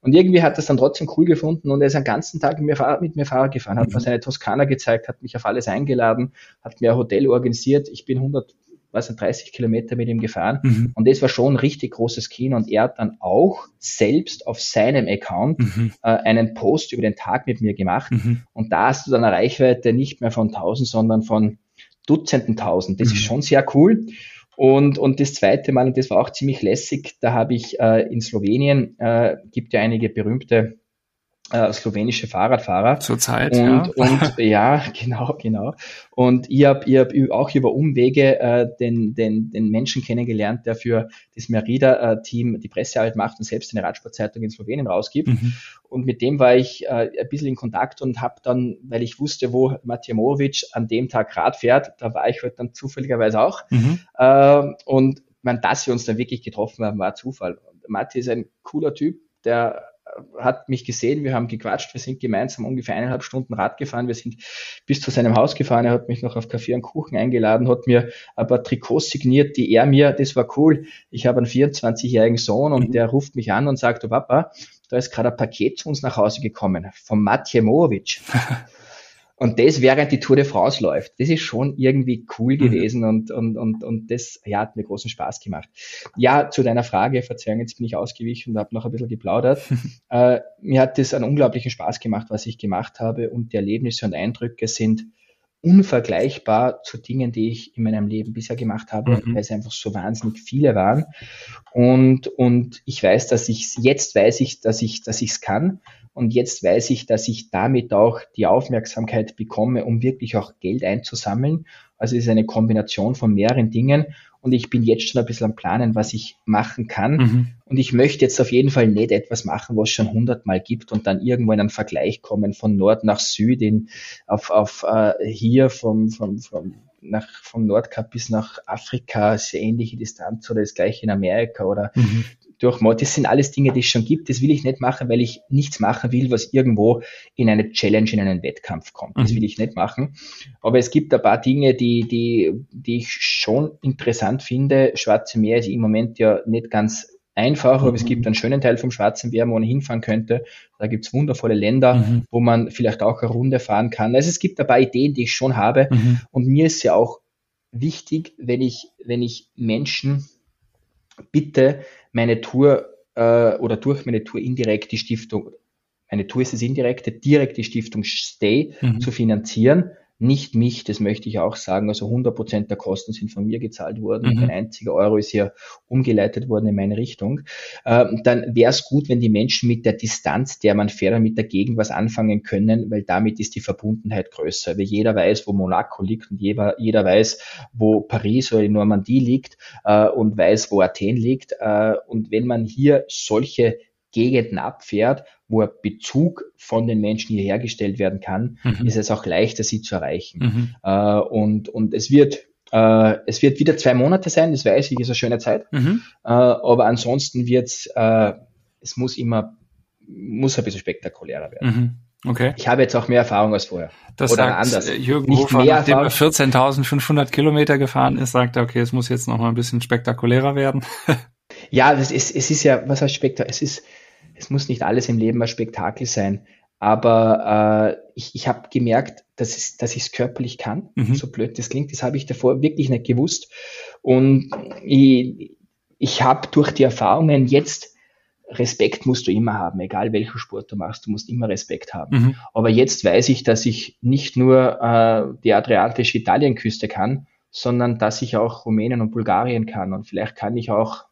Und irgendwie hat er es dann trotzdem cool gefunden und er ist den ganzen Tag mit mir, mit mir Fahrrad gefahren, hat mir seine Toskana gezeigt, hat mich auf alles eingeladen, hat mir ein Hotel organisiert. Ich bin 100 was sind 30 Kilometer mit ihm gefahren. Mhm. Und das war schon ein richtig großes Kino. Und er hat dann auch selbst auf seinem Account mhm. äh, einen Post über den Tag mit mir gemacht. Mhm. Und da hast du dann eine Reichweite nicht mehr von 1000, sondern von Dutzenden tausend. Das ist mhm. schon sehr cool. Und, und das zweite Mal, und das war auch ziemlich lässig, da habe ich äh, in Slowenien, äh, gibt ja einige berühmte äh, slowenische Fahrradfahrer. Zurzeit, und, ja. Und ja, genau, genau. Und ich habe ich hab auch über Umwege äh, den, den, den Menschen kennengelernt, der für das Merida-Team die Pressearbeit macht und selbst eine Radsportzeitung in Slowenien rausgibt. Mhm. Und mit dem war ich äh, ein bisschen in Kontakt und habe dann, weil ich wusste, wo Matija Morovic an dem Tag Rad fährt, da war ich halt dann zufälligerweise auch. Mhm. Äh, und man, dass wir uns dann wirklich getroffen haben, war Zufall. Matti ist ein cooler Typ, der hat mich gesehen, wir haben gequatscht, wir sind gemeinsam ungefähr eineinhalb Stunden Rad gefahren, wir sind bis zu seinem Haus gefahren, er hat mich noch auf Kaffee und Kuchen eingeladen, hat mir ein paar Trikots signiert, die er mir, das war cool, ich habe einen 24-jährigen Sohn und mhm. der ruft mich an und sagt, oh Papa, da ist gerade ein Paket zu uns nach Hause gekommen, von Matje Mojovic. Und das während die Tour de France läuft. Das ist schon irgendwie cool mhm. gewesen und, und, und, und das ja, hat mir großen Spaß gemacht. Ja, zu deiner Frage, Verzeihung, jetzt bin ich ausgewichen und habe noch ein bisschen geplaudert. äh, mir hat das einen unglaublichen Spaß gemacht, was ich gemacht habe und die Erlebnisse und Eindrücke sind unvergleichbar zu Dingen, die ich in meinem Leben bisher gemacht habe, mhm. weil es einfach so wahnsinnig viele waren. Und, und ich weiß, dass ich jetzt weiß ich, dass ich, dass ich es kann. Und jetzt weiß ich, dass ich damit auch die Aufmerksamkeit bekomme, um wirklich auch Geld einzusammeln. Also es ist eine Kombination von mehreren Dingen. Und ich bin jetzt schon ein bisschen am Planen, was ich machen kann. Mhm. Und ich möchte jetzt auf jeden Fall nicht etwas machen, was es schon hundertmal gibt und dann irgendwo in einen Vergleich kommen von Nord nach Süd, in, auf, auf äh, hier vom, vom, vom nach, vom Nordkap bis nach Afrika, sehr ähnliche Distanz oder das gleiche in Amerika oder mhm durch Mod. Das sind alles Dinge, die es schon gibt. Das will ich nicht machen, weil ich nichts machen will, was irgendwo in eine Challenge, in einen Wettkampf kommt. Das mhm. will ich nicht machen. Aber es gibt ein paar Dinge, die, die, die ich schon interessant finde. Schwarze Meer ist im Moment ja nicht ganz einfach, aber mhm. es gibt einen schönen Teil vom Schwarzen Meer, wo man hinfahren könnte. Da gibt's wundervolle Länder, mhm. wo man vielleicht auch eine Runde fahren kann. Also es gibt ein paar Ideen, die ich schon habe. Mhm. Und mir ist ja auch wichtig, wenn ich, wenn ich Menschen bitte meine Tour äh, oder durch meine Tour indirekt die Stiftung, meine Tour ist es indirekte, direkt die Stiftung Stay mhm. zu finanzieren, nicht mich, das möchte ich auch sagen. Also 100 Prozent der Kosten sind von mir gezahlt worden. Mhm. Ein einziger Euro ist hier umgeleitet worden in meine Richtung. Ähm, dann wäre es gut, wenn die Menschen mit der Distanz, der man fährt, mit der Gegend was anfangen können, weil damit ist die Verbundenheit größer. Weil jeder weiß, wo Monaco liegt und jeder, jeder weiß, wo Paris oder die Normandie liegt äh, und weiß, wo Athen liegt. Äh, und wenn man hier solche Gegenden abfährt, wo ein Bezug von den Menschen hier hergestellt werden kann, mhm. ist es auch leichter, sie zu erreichen. Mhm. Äh, und, und es wird äh, es wird wieder zwei Monate sein, das weiß ich, ist eine schöne Zeit. Mhm. Äh, aber ansonsten wird äh, es muss immer, muss ein bisschen spektakulärer werden. Mhm. Okay. Ich habe jetzt auch mehr Erfahrung als vorher. Das Oder sagt anders. Jürgen Nicht Hofer, nachdem er 14.500 Kilometer gefahren ist, sagt er, okay, es muss jetzt noch mal ein bisschen spektakulärer werden. ja, das ist, es ist ja, was heißt spektakulär? Es ist, es muss nicht alles im Leben ein Spektakel sein. Aber äh, ich, ich habe gemerkt, dass, es, dass ich es körperlich kann, mhm. so blöd das klingt. Das habe ich davor wirklich nicht gewusst. Und ich, ich habe durch die Erfahrungen jetzt Respekt musst du immer haben, egal welchen Sport du machst, du musst immer Respekt haben. Mhm. Aber jetzt weiß ich, dass ich nicht nur äh, die adriatische Italienküste kann, sondern dass ich auch Rumänien und Bulgarien kann. Und vielleicht kann ich auch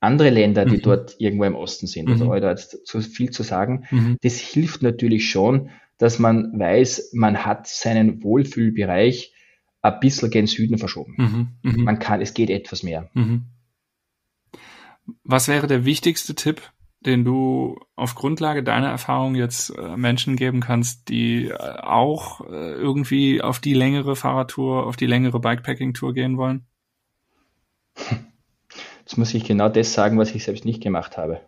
andere Länder, die mhm. dort irgendwo im Osten sind, also mhm. da jetzt zu viel zu sagen, mhm. das hilft natürlich schon, dass man weiß, man hat seinen Wohlfühlbereich ein bisschen gen Süden verschoben. Mhm. mhm. Man kann, es geht etwas mehr. Mhm. Was wäre der wichtigste Tipp, den du auf Grundlage deiner Erfahrung jetzt äh, Menschen geben kannst, die äh, auch äh, irgendwie auf die längere Fahrradtour, auf die längere Bikepacking-Tour gehen wollen? Jetzt muss ich genau das sagen, was ich selbst nicht gemacht habe.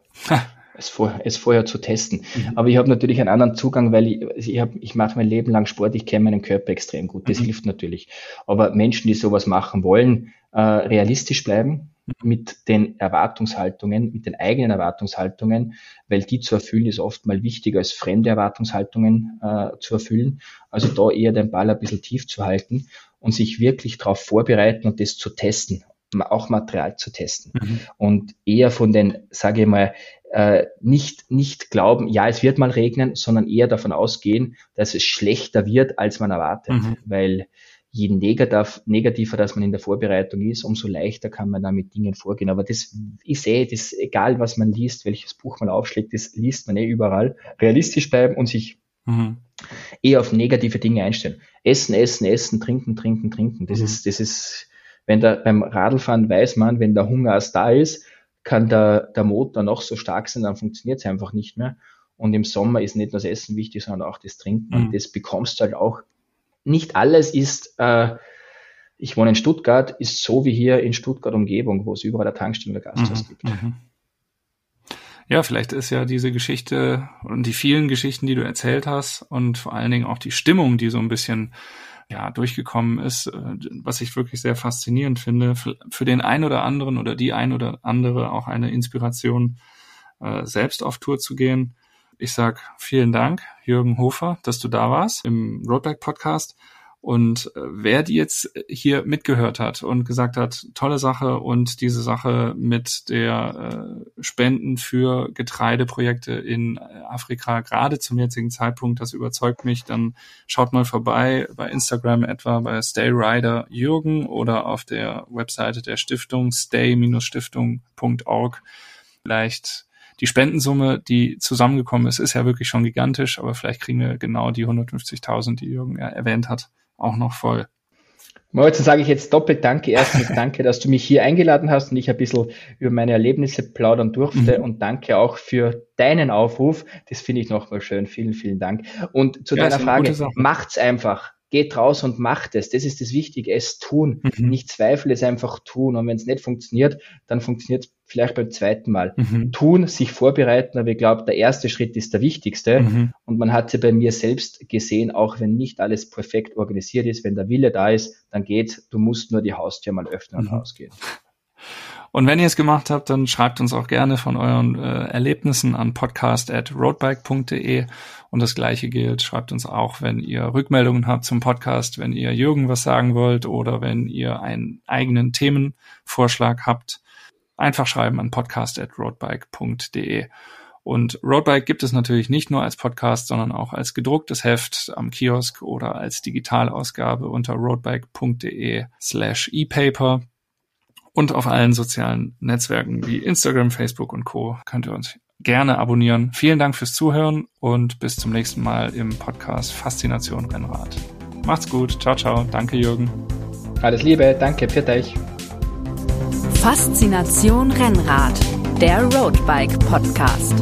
es, vor, es vorher zu testen. Mhm. Aber ich habe natürlich einen anderen Zugang, weil ich, ich, hab, ich mache mein Leben lang Sport, ich kenne meinen Körper extrem gut. Das mhm. hilft natürlich. Aber Menschen, die sowas machen wollen, äh, realistisch bleiben mhm. mit den Erwartungshaltungen, mit den eigenen Erwartungshaltungen, weil die zu erfüllen ist oft mal wichtiger als fremde Erwartungshaltungen äh, zu erfüllen. Also da eher den Ball ein bisschen tief zu halten und sich wirklich darauf vorbereiten und das zu testen, auch Material zu testen. Mhm. Und eher von den, sage ich mal, äh, nicht, nicht glauben, ja, es wird mal regnen, sondern eher davon ausgehen, dass es schlechter wird, als man erwartet. Mhm. Weil je negativ, negativer dass man in der Vorbereitung ist, umso leichter kann man da mit Dingen vorgehen. Aber das, ich sehe, das egal was man liest, welches Buch man aufschlägt, das liest man eh überall. Realistisch bleiben und sich mhm. eher auf negative Dinge einstellen. Essen, essen, essen, trinken, trinken, trinken. Das mhm. ist, das ist, wenn da beim Radlfahren weiß man, wenn der Hunger erst da ist, kann der, der Motor noch so stark sein, dann funktioniert es einfach nicht mehr. Und im Sommer ist nicht nur das Essen wichtig, sondern auch das Trinken. Mhm. Und das bekommst du halt auch nicht alles ist, äh, ich wohne in Stuttgart, ist so wie hier in Stuttgart Umgebung, wo es überall der Tankstelle der Gasthaus mhm, gibt. Mhm. Ja, vielleicht ist ja diese Geschichte und die vielen Geschichten, die du erzählt hast und vor allen Dingen auch die Stimmung, die so ein bisschen ja, durchgekommen ist, äh, was ich wirklich sehr faszinierend finde, für den einen oder anderen oder die ein oder andere auch eine Inspiration, äh, selbst auf Tour zu gehen. Ich sag vielen Dank, Jürgen Hofer, dass du da warst im Roadback Podcast. Und äh, wer die jetzt hier mitgehört hat und gesagt hat, tolle Sache und diese Sache mit der äh, Spenden für Getreideprojekte in äh, Afrika, gerade zum jetzigen Zeitpunkt, das überzeugt mich, dann schaut mal vorbei bei Instagram etwa bei Stay Rider Jürgen oder auf der Webseite der Stiftung stay-stiftung.org. Vielleicht die Spendensumme, die zusammengekommen ist, ist ja wirklich schon gigantisch, aber vielleicht kriegen wir genau die 150.000, die Jürgen ja erwähnt hat, auch noch voll. Moritz, sage ich jetzt doppelt Danke. Erstens danke, dass du mich hier eingeladen hast und ich ein bisschen über meine Erlebnisse plaudern durfte mhm. und danke auch für deinen Aufruf. Das finde ich nochmal schön. Vielen, vielen Dank. Und zu ja, deiner Frage, macht's einfach geht raus und macht es. Das ist das Wichtige, es tun. Mhm. Nicht zweifeln, es einfach tun. Und wenn es nicht funktioniert, dann funktioniert es vielleicht beim zweiten Mal. Mhm. Tun, sich vorbereiten, aber ich glaube, der erste Schritt ist der wichtigste. Mhm. Und man hat sie bei mir selbst gesehen, auch wenn nicht alles perfekt organisiert ist, wenn der Wille da ist, dann geht, du musst nur die Haustür mal öffnen und mhm. rausgehen. Und wenn ihr es gemacht habt, dann schreibt uns auch gerne von euren äh, Erlebnissen an podcast.roadbike.de. Und das gleiche gilt, schreibt uns auch, wenn ihr Rückmeldungen habt zum Podcast, wenn ihr Jürgen was sagen wollt oder wenn ihr einen eigenen Themenvorschlag habt. Einfach schreiben an podcast.roadbike.de. Und Roadbike gibt es natürlich nicht nur als Podcast, sondern auch als gedrucktes Heft am Kiosk oder als Digitalausgabe unter roadbike.de slash ePaper. Und auf allen sozialen Netzwerken wie Instagram, Facebook und Co. könnt ihr uns gerne abonnieren. Vielen Dank fürs Zuhören und bis zum nächsten Mal im Podcast Faszination Rennrad. Macht's gut. Ciao, ciao. Danke, Jürgen. Alles Liebe. Danke. Für dich. Faszination Rennrad. Der Roadbike Podcast.